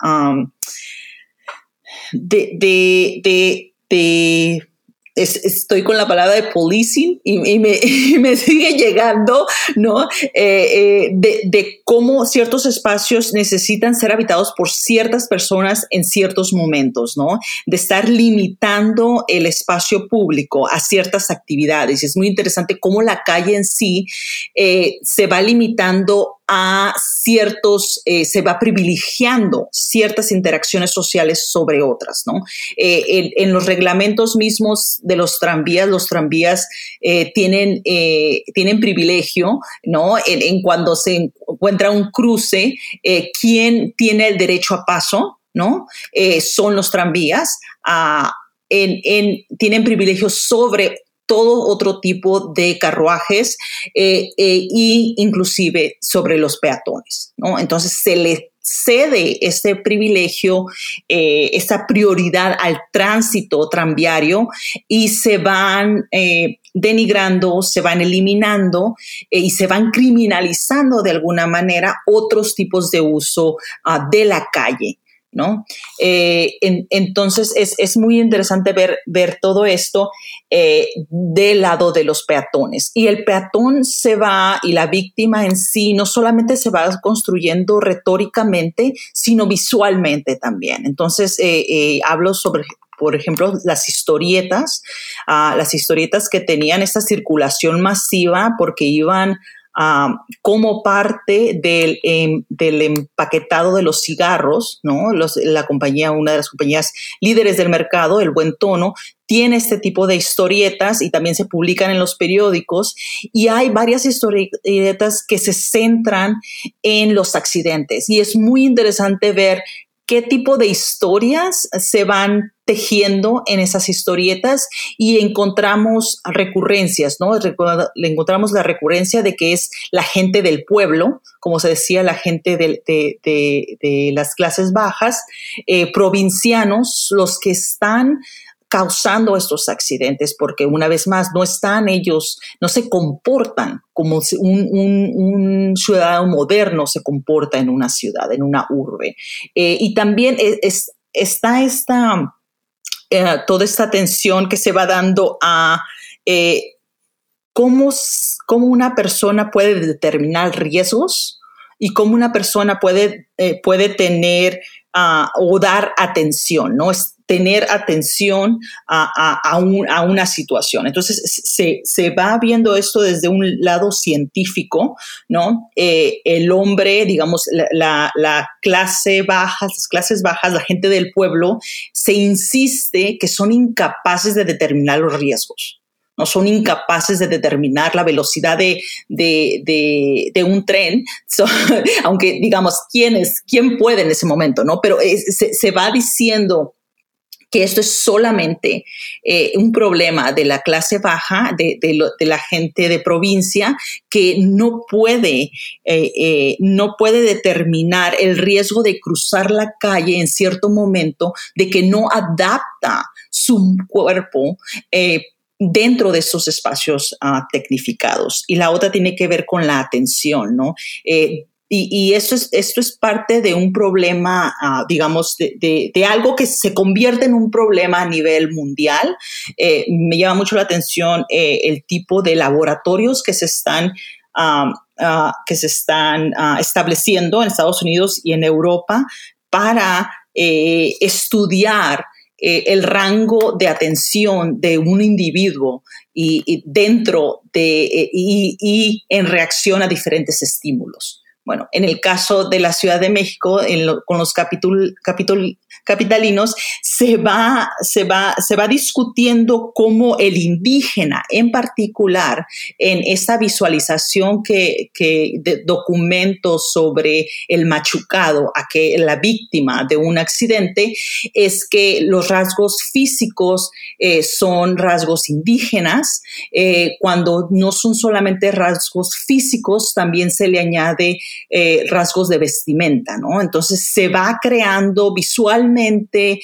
de, de, de, de es, estoy con la palabra de policing y, y, me, y me, sigue llegando, ¿no? Eh, eh, de, de, cómo ciertos espacios necesitan ser habitados por ciertas personas en ciertos momentos, ¿no? De estar limitando el espacio público a ciertas actividades. Es muy interesante cómo la calle en sí eh, se va limitando a ciertos, eh, se va privilegiando ciertas interacciones sociales sobre otras, ¿no? Eh, en, los reglamentos mismos de los tranvías, los tranvías eh, tienen, tienen privilegio, ¿no? En, cuando se encuentra un cruce, ¿quién tiene el derecho a paso? ¿No? son los tranvías. Ah, en, en, tienen privilegios sobre todo otro tipo de carruajes eh, y inclusive sobre los peatones. ¿no? Entonces se le cede este privilegio, eh, esta prioridad al tránsito tranviario y se van eh, denigrando, se van eliminando y se van criminalizando de alguna manera otros tipos de uso uh, de la calle. ¿No? Eh, entonces es, muy interesante ver, ver todo esto eh, del lado de los peatones. Y el peatón se va, y la víctima en sí, no solamente se va construyendo retóricamente, sino visualmente también. Entonces eh, hablo sobre por ejemplo, las historietas, ah, las historietas que tenían esta circulación masiva porque iban como parte del, em, del, empaquetado de los cigarros, ¿no? la compañía, una de las compañías líderes del mercado, el Buen Tono, tiene este tipo de historietas y también se publican en los periódicos y hay varias historietas que se centran en los accidentes y es muy interesante ver qué tipo de historias se van tejiendo en esas historietas y encontramos recurrencias, ¿no? Le encontramos la recurrencia de que es la gente del pueblo, como se decía, la gente de, las clases bajas, eh, provincianos, los que están causando estos accidentes, porque una vez más no están ellos, no se comportan como un, ciudadano moderno se comporta en una ciudad, en una urbe. Eh, y también es, está esta, eh, toda esta tensión que se va dando a eh, cómo, cómo, una persona puede determinar riesgos y cómo una persona puede, puede tener ah, o dar atención, ¿no? Tener atención a, una situación. Entonces, se, va viendo esto desde un lado científico, ¿no? Eh, el hombre, digamos, la, clase baja, las clases bajas, la gente del pueblo, se insiste que son incapaces de determinar los riesgos. No son incapaces de determinar la velocidad de, un tren, aunque digamos, ¿quién, ¿quién puede en ese momento? ¿no? Pero se, se va diciendo que esto es solamente eh, un problema de la clase baja, de, la gente de provincia, que no puede, eh, eh, no puede determinar el riesgo de cruzar la calle en cierto momento, de que no adapta su cuerpo dentro de esos espacios uh, tecnificados. Y la otra tiene que ver con la atención, ¿no? Y, esto, es, parte de un problema, ah, digamos, de, algo que se convierte en un problema a nivel mundial. Eh, me llama mucho la atención eh, el tipo de laboratorios que se están, ah, ah, que se están estableciendo en Estados Unidos y en Europa para eh, estudiar el rango de atención de un individuo y, dentro de y, en reacción a diferentes estímulos. Bueno, en el caso de la Ciudad de México, con los capítulos capitalinos, se va, se, va, se va discutiendo cómo el indígena en particular, en esta visualización que, que sobre el machucado, a que la víctima de un accidente, es que los rasgos físicos eh, son rasgos indígenas, eh, cuando no son solamente rasgos físicos, también se le añade eh, rasgos de vestimenta, ¿no? Entonces se va creando visualmente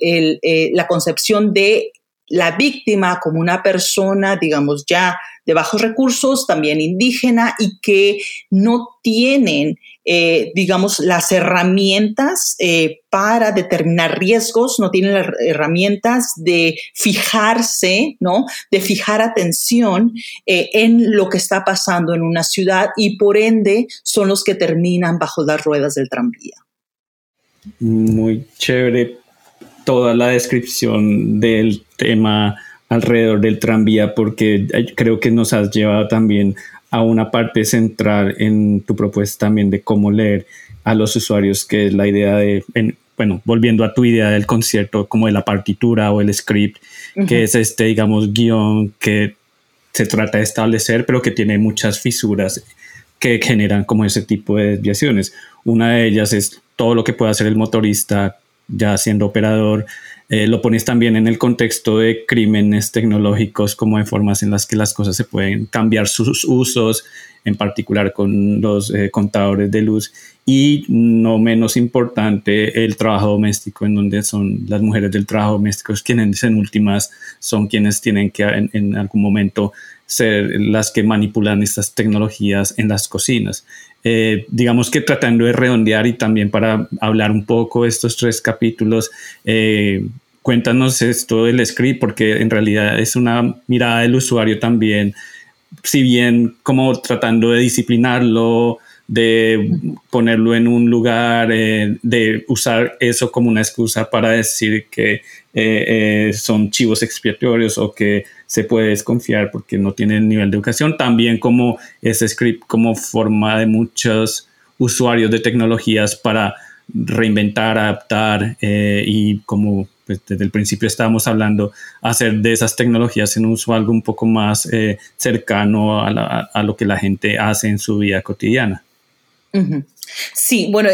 eh, la concepción de la víctima como una persona, digamos, ya de bajos recursos, también indígena, y que no tienen eh, digamos, las herramientas eh, para determinar riesgos, no tienen las herramientas de fijarse, ¿no? De fijar atención eh, en lo que está pasando en una ciudad y por ende son los que terminan bajo las ruedas del tranvía. Muy chévere toda la descripción del tema alrededor del tranvía porque creo que nos has llevado también a una parte central en tu propuesta también de cómo leer a los usuarios, que es la idea de, bueno, volviendo a tu idea del concierto, como de la partitura o el script, que es este, digamos, guion que se trata de establecer, pero que tiene muchas fisuras que generan como ese tipo de desviaciones. Una de ellas es todo lo que puede hacer el motorista ya siendo operador, eh, lo pones también en el contexto de crímenes tecnológicos como de formas en las que las cosas se pueden cambiar sus usos, en particular con los eh, contadores de luz y no menos importante el trabajo doméstico en donde son las mujeres del trabajo doméstico quienes en últimas son quienes tienen que en, algún momento ser las que manipulan estas tecnologías en las cocinas. Eh, digamos que tratando de redondear y también para hablar un poco estos tres capítulos, eh, cuéntanos esto del script, porque en realidad es una mirada del usuario también, si bien como tratando de disciplinarlo, de ponerlo en un lugar, eh, de usar eso como una excusa para decir que eh, eh, son chivos expiatorios o que se puede desconfiar porque no tienen nivel de educación, también como ese script como forma de muchos usuarios de tecnologías para reinventar, adaptar y como pues, desde el principio estábamos hablando, hacer de esas tecnologías en uso algo un poco más cercano a, a, lo que la gente hace en su vida cotidiana. Sí, bueno,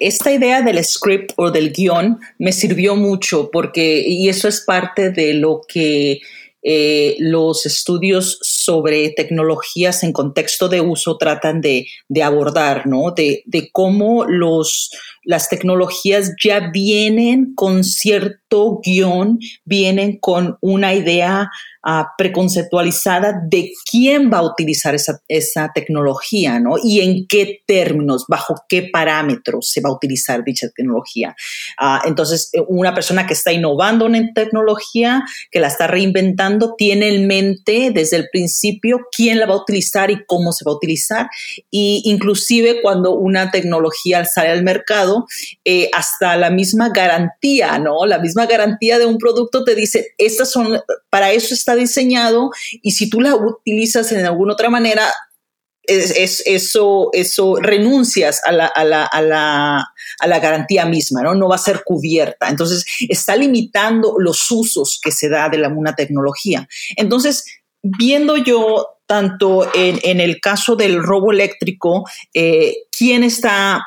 esta idea del script o del guion me sirvió mucho porque, y eso es parte de lo que eh, los estudios sobre tecnologías en contexto de uso tratan de, abordar, ¿no? De, de, cómo los, las tecnologías ya vienen con cierto guion, vienen con una idea preconceptualizada de quién va a utilizar esa, esa, tecnología, ¿no? Y en qué términos, bajo qué parámetros se va a utilizar dicha tecnología. Ah, entonces, eh, una persona que está innovando en tecnología, que la está reinventando, tiene en mente desde el principio quién la va a utilizar y cómo se va a utilizar. Y inclusive cuando una tecnología sale al mercado, eh, hasta la misma garantía, ¿no? La misma garantía de un producto te dice, estas son, para eso está diseñado y si tú la utilizas en alguna otra manera, es, eso, eso renuncias a la, a, la, a, la, a la, garantía misma, ¿no? No va a ser cubierta. Entonces, está limitando los usos que se da de la, una tecnología. Entonces, viendo yo tanto en, el caso del robo eléctrico, eh, quién está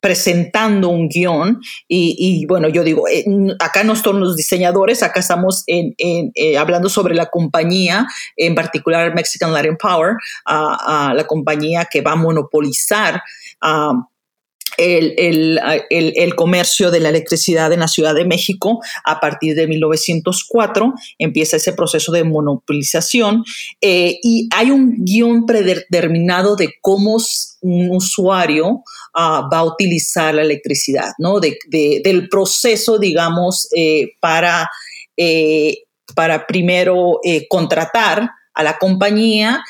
presentando un guion y, bueno, yo digo, eh, acá no son los diseñadores, acá estamos eh, hablando sobre la compañía, en particular Mexican Latin Power, la compañía que va a monopolizar el, comercio de la electricidad en la Ciudad de México a partir de 1904. Empieza ese proceso de monopolización eh, y hay un guion predeterminado de cómo un usuario ah, va a utilizar la electricidad, ¿no? del proceso, digamos, eh, para, eh, para primero contratar a la compañía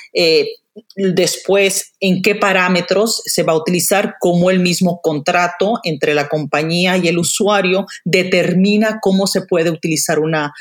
después en qué parámetros se va a utilizar, cómo el mismo contrato entre la compañía y el usuario determina cómo se puede utilizar una,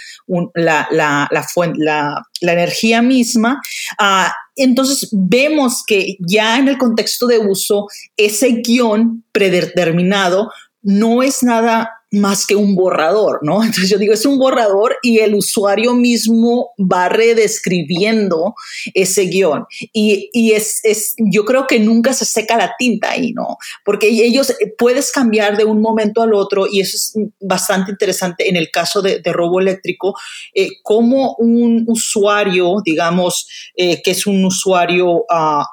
la, la, la, energía misma. Ah, entonces vemos que ya en el contexto de uso, ese guion predeterminado no es nada más que un borrador, ¿no? Entonces yo digo, es un borrador y el usuario mismo va redescribiendo ese guion. Y, es, yo creo que nunca se seca la tinta ahí, ¿no? Porque ellos eh, puedes cambiar de un momento al otro y eso es bastante interesante en el caso de, robo eléctrico, eh, como un usuario, digamos, eh, que es un usuario a,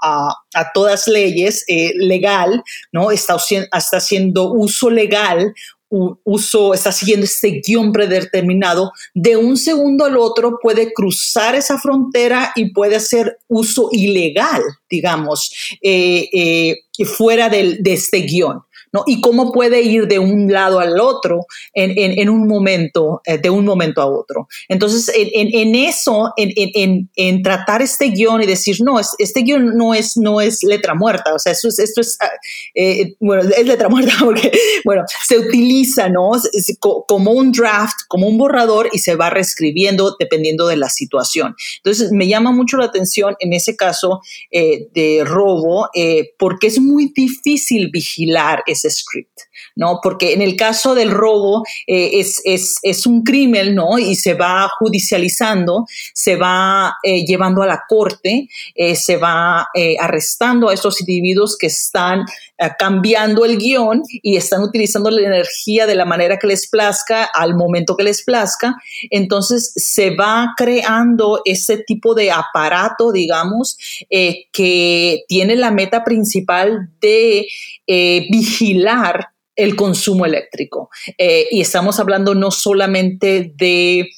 a todas leyes legal, ¿no? Está, está haciendo uso legal uso, está siguiendo este guion predeterminado, de un segundo al otro puede cruzar esa frontera y puede hacer uso ilegal, digamos, eh, eh, fuera del, de este guion. ¿No? Y cómo puede ir de un lado al otro en, un momento, eh, de un momento a otro. Entonces, en, eso, en, tratar este guion y decir, no, este guion no es, no es letra muerta, o sea, esto es, esto es ah, eh, bueno, es letra muerta porque, bueno, se utiliza, ¿no? Como un draft, como un borrador y se va reescribiendo dependiendo de la situación. Entonces, me llama mucho la atención en ese caso eh, de robo, porque es muy difícil vigilar script, ¿no? Porque en el caso del robo eh, es, un crimen, ¿no? Y se va judicializando, se va eh, llevando a la corte, eh, se va arrestando a estos individuos que están cambiando el guion y están utilizando la energía de la manera que les plazca, al momento que les plazca. Entonces se va creando ese tipo de aparato, digamos, que tiene la meta principal de vigilar el consumo eléctrico. Eh, y estamos hablando no solamente de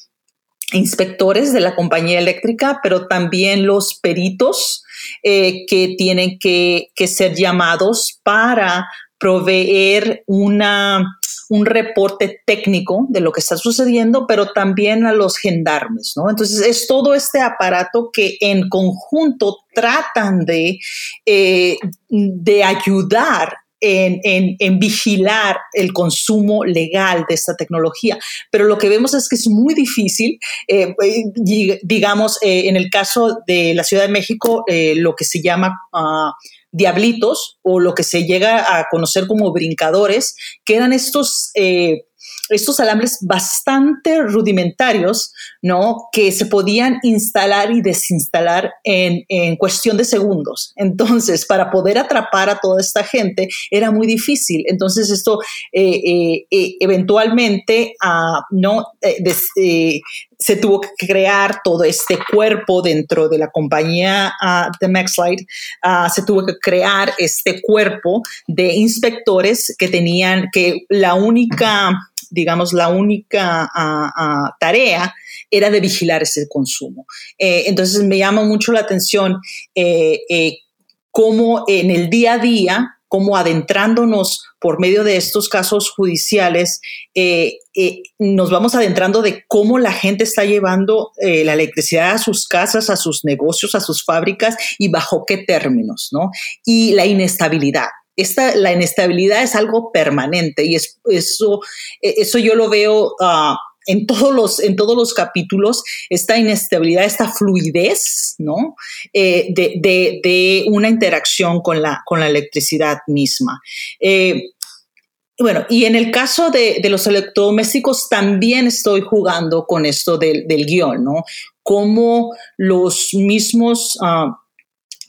inspectores de la compañía eléctrica, pero también los peritos eh, que tienen que, ser llamados para proveer una, un reporte técnico de lo que está sucediendo, pero también a los gendarmes, ¿no? Entonces es todo este aparato que en conjunto tratan de, eh, de ayudar en, vigilar el consumo legal de esta tecnología. Pero lo que vemos es que es muy difícil, eh, digamos, eh, en el caso de la Ciudad de México, eh, lo que se llama... Ah, diablitos o lo que se llega a conocer como brincadores, que eran estos estos alambres bastante rudimentarios, ¿no? Que se podían instalar y desinstalar en, cuestión de segundos. Entonces, para poder atrapar a toda esta gente era muy difícil. Entonces, esto eh, eh, eh, eventualmente, ah, ¿no? se tuvo que crear todo este cuerpo dentro de la compañía uh, de Maxlight, ah, se tuvo que crear este cuerpo de inspectores que tenían que la única digamos, la única ah, ah, tarea era de vigilar ese consumo. Eh, entonces me llama mucho la atención eh, eh, cómo en el día a día, cómo adentrándonos por medio de estos casos judiciales, nos vamos adentrando de cómo la gente está llevando la electricidad a sus casas, a sus negocios, a sus fábricas y bajo qué términos, ¿no? Y la inestabilidad esta, la inestabilidad es algo permanente y es, eso, e, eso yo lo veo ah, en, todos los, en todos los capítulos, esta inestabilidad, esta fluidez, ¿no? Eh, de, una interacción con la, con la electricidad misma. Eh, bueno, y en el caso de, los electrodomésticos también estoy jugando con esto del, guion, ¿no? Cómo los mismos... Ah,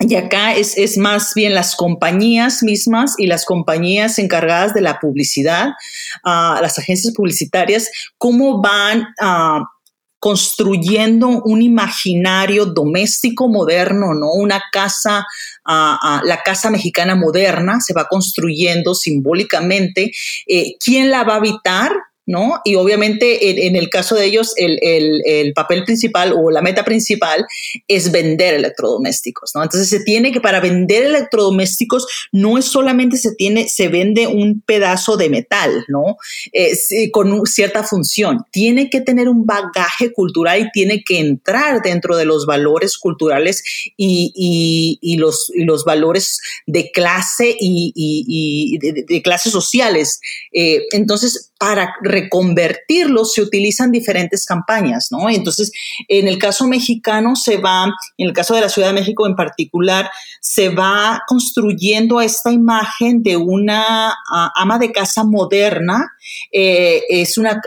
y acá es, más bien las compañías mismas y las compañías encargadas de la publicidad, ah, las agencias publicitarias, cómo van uh, construyendo un imaginario doméstico moderno, ¿no? Una casa, ah, la casa mexicana moderna se va construyendo simbólicamente. Eh, ¿Quién la va a habitar? ¿No? Y obviamente en, el caso de ellos el, papel principal o la meta principal es vender electrodomésticos, ¿no? Entonces se tiene que para vender electrodomésticos no es solamente se tiene, se vende un pedazo de metal, ¿no? con cierta función, tiene que tener un bagaje cultural y tiene que entrar dentro de los valores culturales y, los, los, valores de clase y, de, clases sociales. Eh, entonces, para reconvertirlos se utilizan diferentes campañas, ¿no? Entonces, en el caso mexicano se va, en el caso de la Ciudad de México en particular, se va construyendo esta imagen de una ama de casa moderna, eh, es una,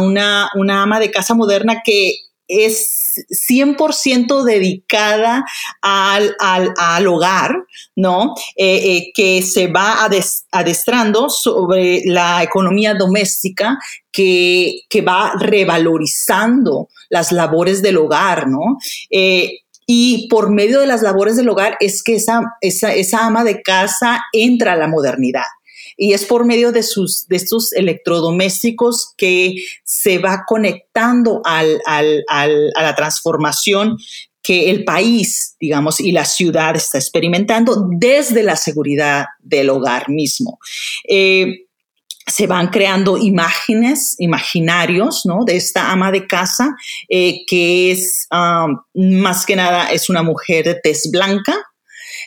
una, una ama de casa moderna que es 100% dedicada al, al, hogar, ¿no? Eh, eh, que se va adestrando sobre la economía doméstica que, va revalorizando las labores del hogar, ¿no? Eh, y por medio de las labores del hogar es que esa, esa ama de casa entra a la modernidad y es por medio de, sus, de estos electrodomésticos que se va conectando a la transformación que el país, digamos, y la ciudad está experimentando desde la seguridad del hogar mismo. Eh, se van creando imágenes, imaginarios, ¿no? De esta ama de casa, eh, que es, um, más que nada, es una mujer de tez blanca,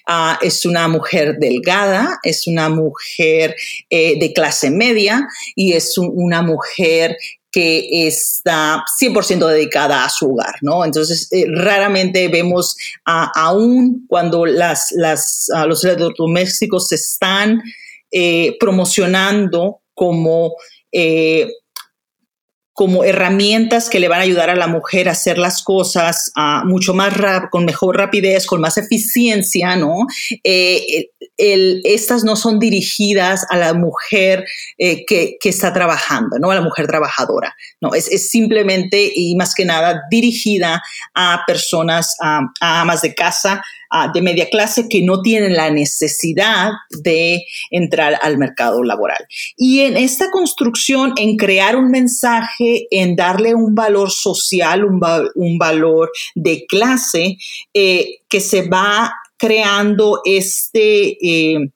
Ah, es una mujer delgada, es una mujer eh, de clase media y es una mujer que está 100% dedicada a su hogar, ¿no? Entonces, eh, raramente vemos, aún cuando las, las, los electrodomésticos se están eh, promocionando como como herramientas que le van a ayudar a la mujer a hacer las cosas uh, mucho más con mejor rapidez, con más eficiencia, ¿no? Eh, estas no son dirigidas a la mujer eh, que, está trabajando, no a la mujer trabajadora. No, es, simplemente y más que nada dirigida a personas, a, amas de casa de media clase que no tienen la necesidad de entrar al mercado laboral. Y en esta construcción, en crear un mensaje, en darle un valor social, un, valor de clase, eh, que se va creando este, eh,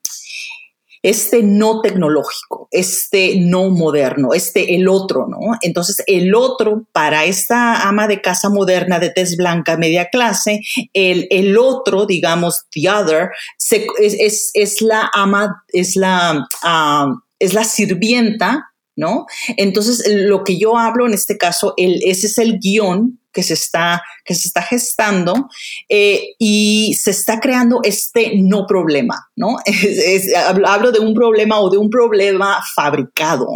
este no tecnológico, este no moderno, este el otro, ¿no? Entonces, el otro para esta ama de casa moderna de tez blanca media clase, el, el otro, digamos, the other, es, es, la ama, es la, ah, es la sirvienta ¿no? Entonces, lo que yo hablo en este caso, el, ese es el guion que se está, que se está gestando eh, y se está creando este no problema, ¿no? hablo de un problema o de un problema fabricado.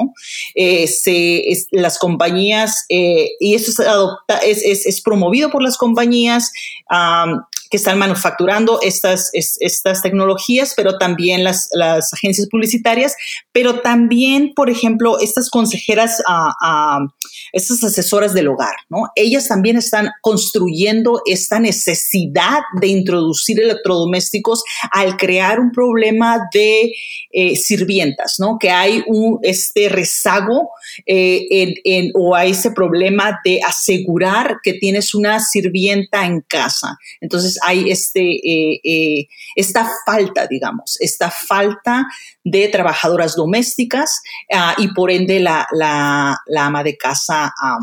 Eh, las compañías, eh, y esto es, es, es, promovido por las compañías, que están manufacturando estas, estas tecnologías, pero también las, las, agencias publicitarias, pero también, por ejemplo, estas consejeras, a, estas asesoras del hogar, ¿no? Ellas también están construyendo esta necesidad de introducir electrodomésticos al crear un problema de eh, sirvientas, ¿no? Que hay un, este rezago eh, en, o hay ese problema de asegurar que tienes una sirvienta en casa. Entonces, hay este, eh, eh, esta falta, digamos, esta falta de trabajadoras domésticas ah, y por ende la, ama de casa. Ah,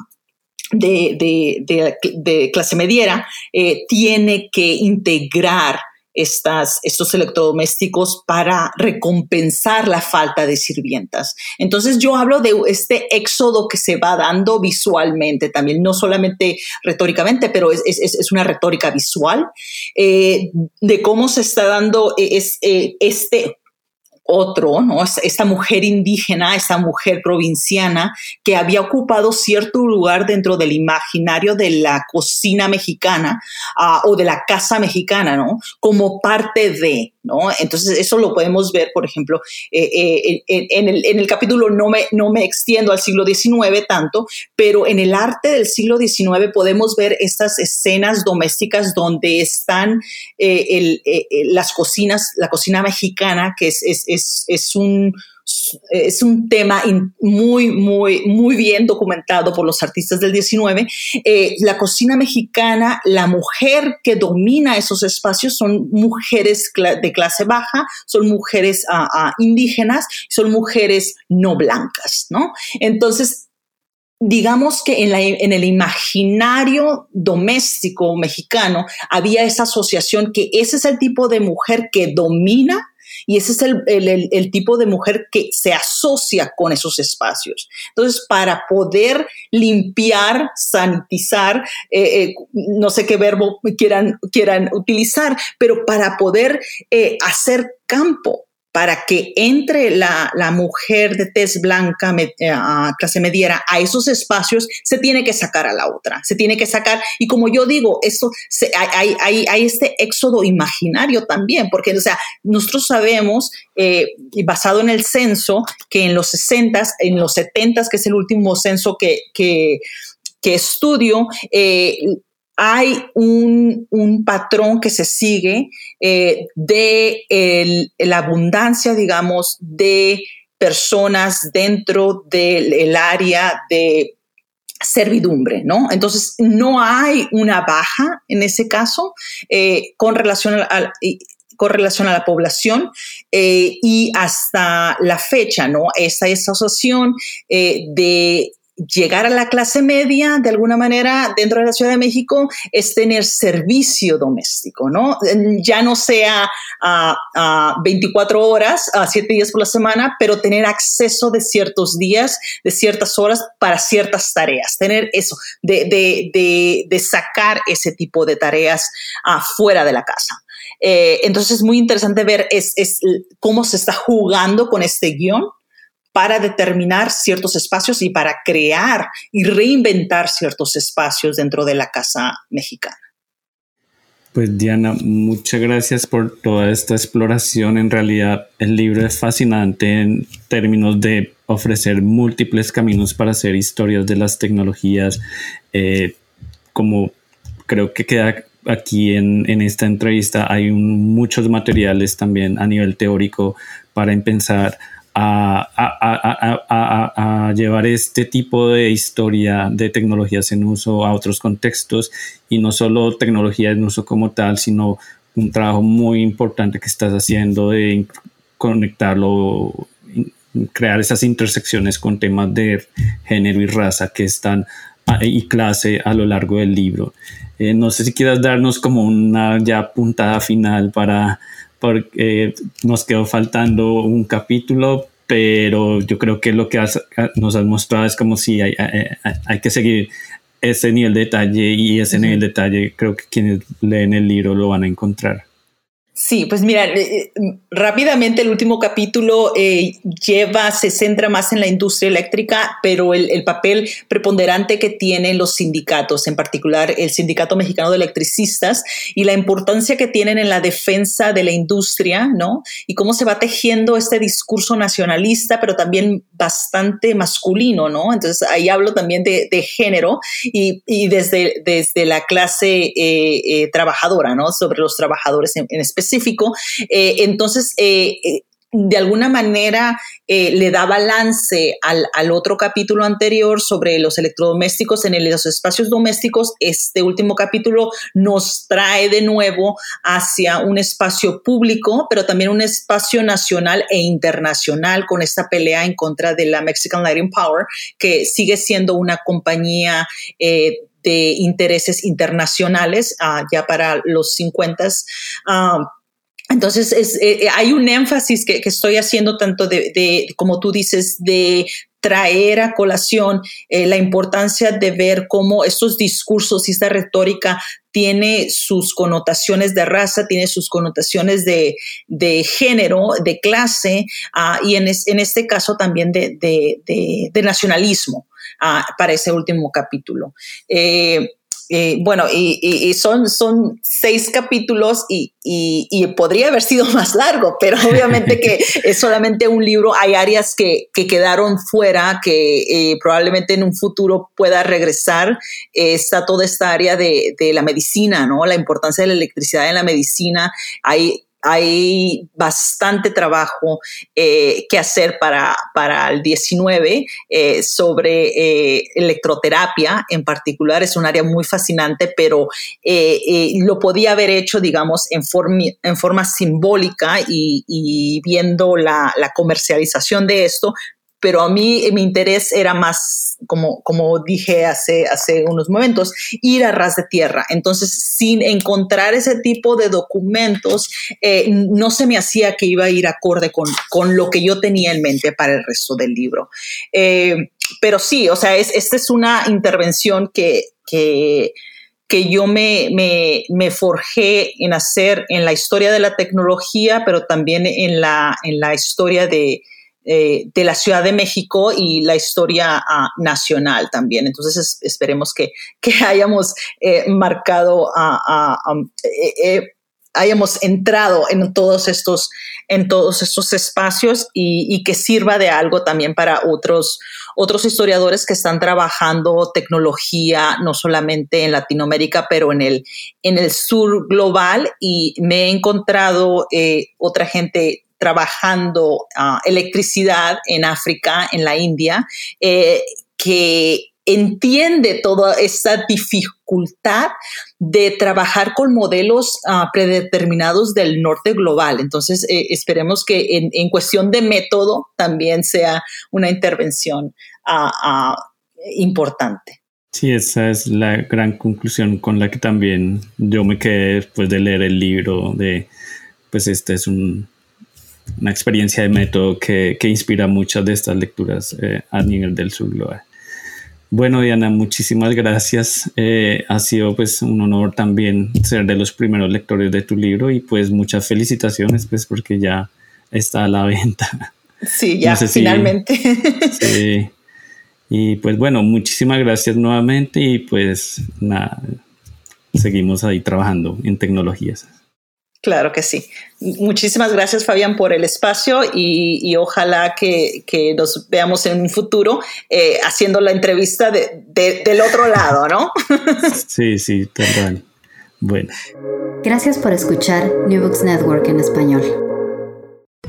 de, clase mediera eh, tiene que integrar estas, estos electrodomésticos para recompensar la falta de sirvientas. Entonces yo hablo de este éxodo que se va dando visualmente también, no solamente retóricamente, pero es, una retórica visual eh, de cómo se está dando es, eh, este otro, ¿no? Esta mujer indígena, esta mujer provinciana que había ocupado cierto lugar dentro del imaginario de la cocina mexicana ah, o de la casa mexicana, ¿no? Como parte de, ¿no? Entonces, eso lo podemos ver, por ejemplo, eh, eh, en, el, en, el, capítulo no me, no me extiendo al siglo XIX tanto, pero en el arte del siglo XIX podemos ver estas escenas domésticas donde están eh, las cocinas, la cocina mexicana, que es, es, es, es un es un tema muy, muy, muy bien documentado por los artistas del 19. Eh, la cocina mexicana, la mujer que domina esos espacios son mujeres de clase baja, son mujeres ah, ah, indígenas, son mujeres no blancas, ¿no? Entonces, digamos que en, en, el imaginario doméstico mexicano había esa asociación que ese es el tipo de mujer que domina y ese es el, tipo de mujer que se asocia con esos espacios. Entonces, para poder limpiar, sanitizar, eh, eh, no sé qué verbo quieran, quieran utilizar, pero para poder eh, hacer campo para que entre la, mujer de tez blanca, eh, clase mediera, a esos espacios, se tiene que sacar a la otra, se tiene que sacar. Y como yo digo, eso hay, hay, este éxodo imaginario también, porque, o sea, nosotros sabemos, eh, basado en el censo, que en los 60, en los 70, que es el último censo que, que, estudio, eh, hay un, patrón que se sigue eh, de la abundancia, digamos, de personas dentro del área de servidumbre, ¿no? Entonces, no hay una baja en ese caso eh, con relación a, con relación a la población eh, y hasta la fecha, ¿no? Esa, esa asociación de llegar a la clase media, de alguna manera, dentro de la Ciudad de México, es tener servicio doméstico, ¿no? Ya no sea a, 24 horas, a 7 días por la semana, pero tener acceso de ciertos días, de ciertas horas para ciertas tareas, tener eso, de, sacar ese tipo de tareas fuera de la casa. Eh, entonces es muy interesante ver es, cómo se está jugando con este guion para determinar ciertos espacios y para crear y reinventar ciertos espacios dentro de la casa mexicana. Pues Diana, muchas gracias por toda esta exploración. En realidad el libro es fascinante en términos de ofrecer múltiples caminos para hacer historias de las tecnologías, eh, como creo que queda aquí en, esta entrevista, hay muchos materiales también a nivel teórico para empezar a, a, llevar este tipo de historia de tecnologías en uso a otros contextos y no solo tecnología en uso como tal, sino un trabajo muy importante que estás haciendo de conectarlo, crear esas intersecciones con temas de género y raza que están y clase a lo largo del libro. Eh, no sé si quieras darnos como una ya puntada final para, porque nos quedó faltando un capítulo, pero yo creo que lo que nos has mostrado es como si hay, hay, que seguir ese nivel de detalle y ese nivel de detalle creo que quienes leen el libro lo van a encontrar. Sí, pues mira, eh, eh, rápidamente el último capítulo eh, lleva, se centra más en la industria eléctrica, pero el, papel preponderante que tienen los sindicatos, en particular el Sindicato Mexicano de Electricistas, y la importancia que tienen en la defensa de la industria, ¿no? Y cómo se va tejiendo este discurso nacionalista, pero también bastante masculino, ¿no? Entonces ahí hablo también de, género y, desde, desde la clase trabajadora, ¿no? Sobre los trabajadores en, en especial específico. Eh, entonces, eh, eh, de alguna manera le da balance al, otro capítulo anterior sobre los electrodomésticos en los espacios domésticos. Este último capítulo nos trae de nuevo hacia un espacio público, pero también un espacio nacional e internacional con esta pelea en contra de la Mexican Lighting Power, que sigue siendo una compañía de intereses internacionales ah, ya para los 50 entonces, eh, eh, hay un énfasis que, estoy haciendo tanto de, como tú dices, de traer a colación eh, la importancia de ver cómo estos discursos y esta retórica tiene sus connotaciones de raza, tiene sus connotaciones de, género, de clase ah, y en, este caso también de, nacionalismo ah, para ese último capítulo. Eh, bueno, y, son, son seis capítulos y, podría haber sido más largo, pero obviamente que es solamente un libro. Hay áreas que, quedaron fuera, que eh, probablemente en un futuro pueda regresar. está toda esta área de, de, la medicina, ¿no? La importancia de la electricidad en la medicina. Hay hay bastante trabajo eh, que hacer para, para el 19 eh, sobre eh, electroterapia en particular. Es un área muy fascinante, pero lo podía haber hecho, digamos, en, en forma simbólica y, viendo la, la comercialización de esto, pero a mí mi interés era más, como, como dije hace, hace unos momentos, ir a ras de tierra. Entonces, sin encontrar ese tipo de documentos, eh, no se me hacía que iba a ir acorde con, con, lo que yo tenía en mente para el resto del libro. Eh, pero sí, o sea, es, esta es una intervención que, que, que yo me, me, me, forjé en hacer en la historia de la tecnología, pero también en la, en la historia de, eh, de la Ciudad de México y la historia ah, nacional también. Entonces esperemos que, hayamos eh, marcado, eh, hayamos entrado en todos estos, en todos espacios y, que sirva de algo también para otros, otros historiadores que están trabajando tecnología no solamente en Latinoamérica, pero en el, en el sur global. Y me he encontrado otra gente trabajando ah, electricidad en África, en la India, eh, que entiende toda esa dificultad de trabajar con modelos ah, predeterminados del norte global. Entonces, eh, esperemos que en, cuestión de método también sea una intervención ah, importante. Sí, esa es la gran conclusión con la que también yo me quedé después de leer el libro de, pues este es un, una experiencia de método que, que inspira muchas de estas lecturas eh, a nivel del sur global. Bueno, Diana, muchísimas gracias. Eh, ha sido pues un honor también ser de los primeros lectores de tu libro y pues muchas felicitaciones pues porque ya está a la venta. Sí, ya finalmente. sí. Y pues bueno, muchísimas gracias nuevamente y pues nada, seguimos ahí trabajando en tecnologías. Claro que sí. Muchísimas gracias, Fabián, por el espacio y, ojalá que, nos veamos en un futuro eh, haciendo la entrevista del otro lado, ¿no? sí, sí, total. Bueno. Gracias por escuchar New Books Network en español.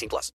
18 plus.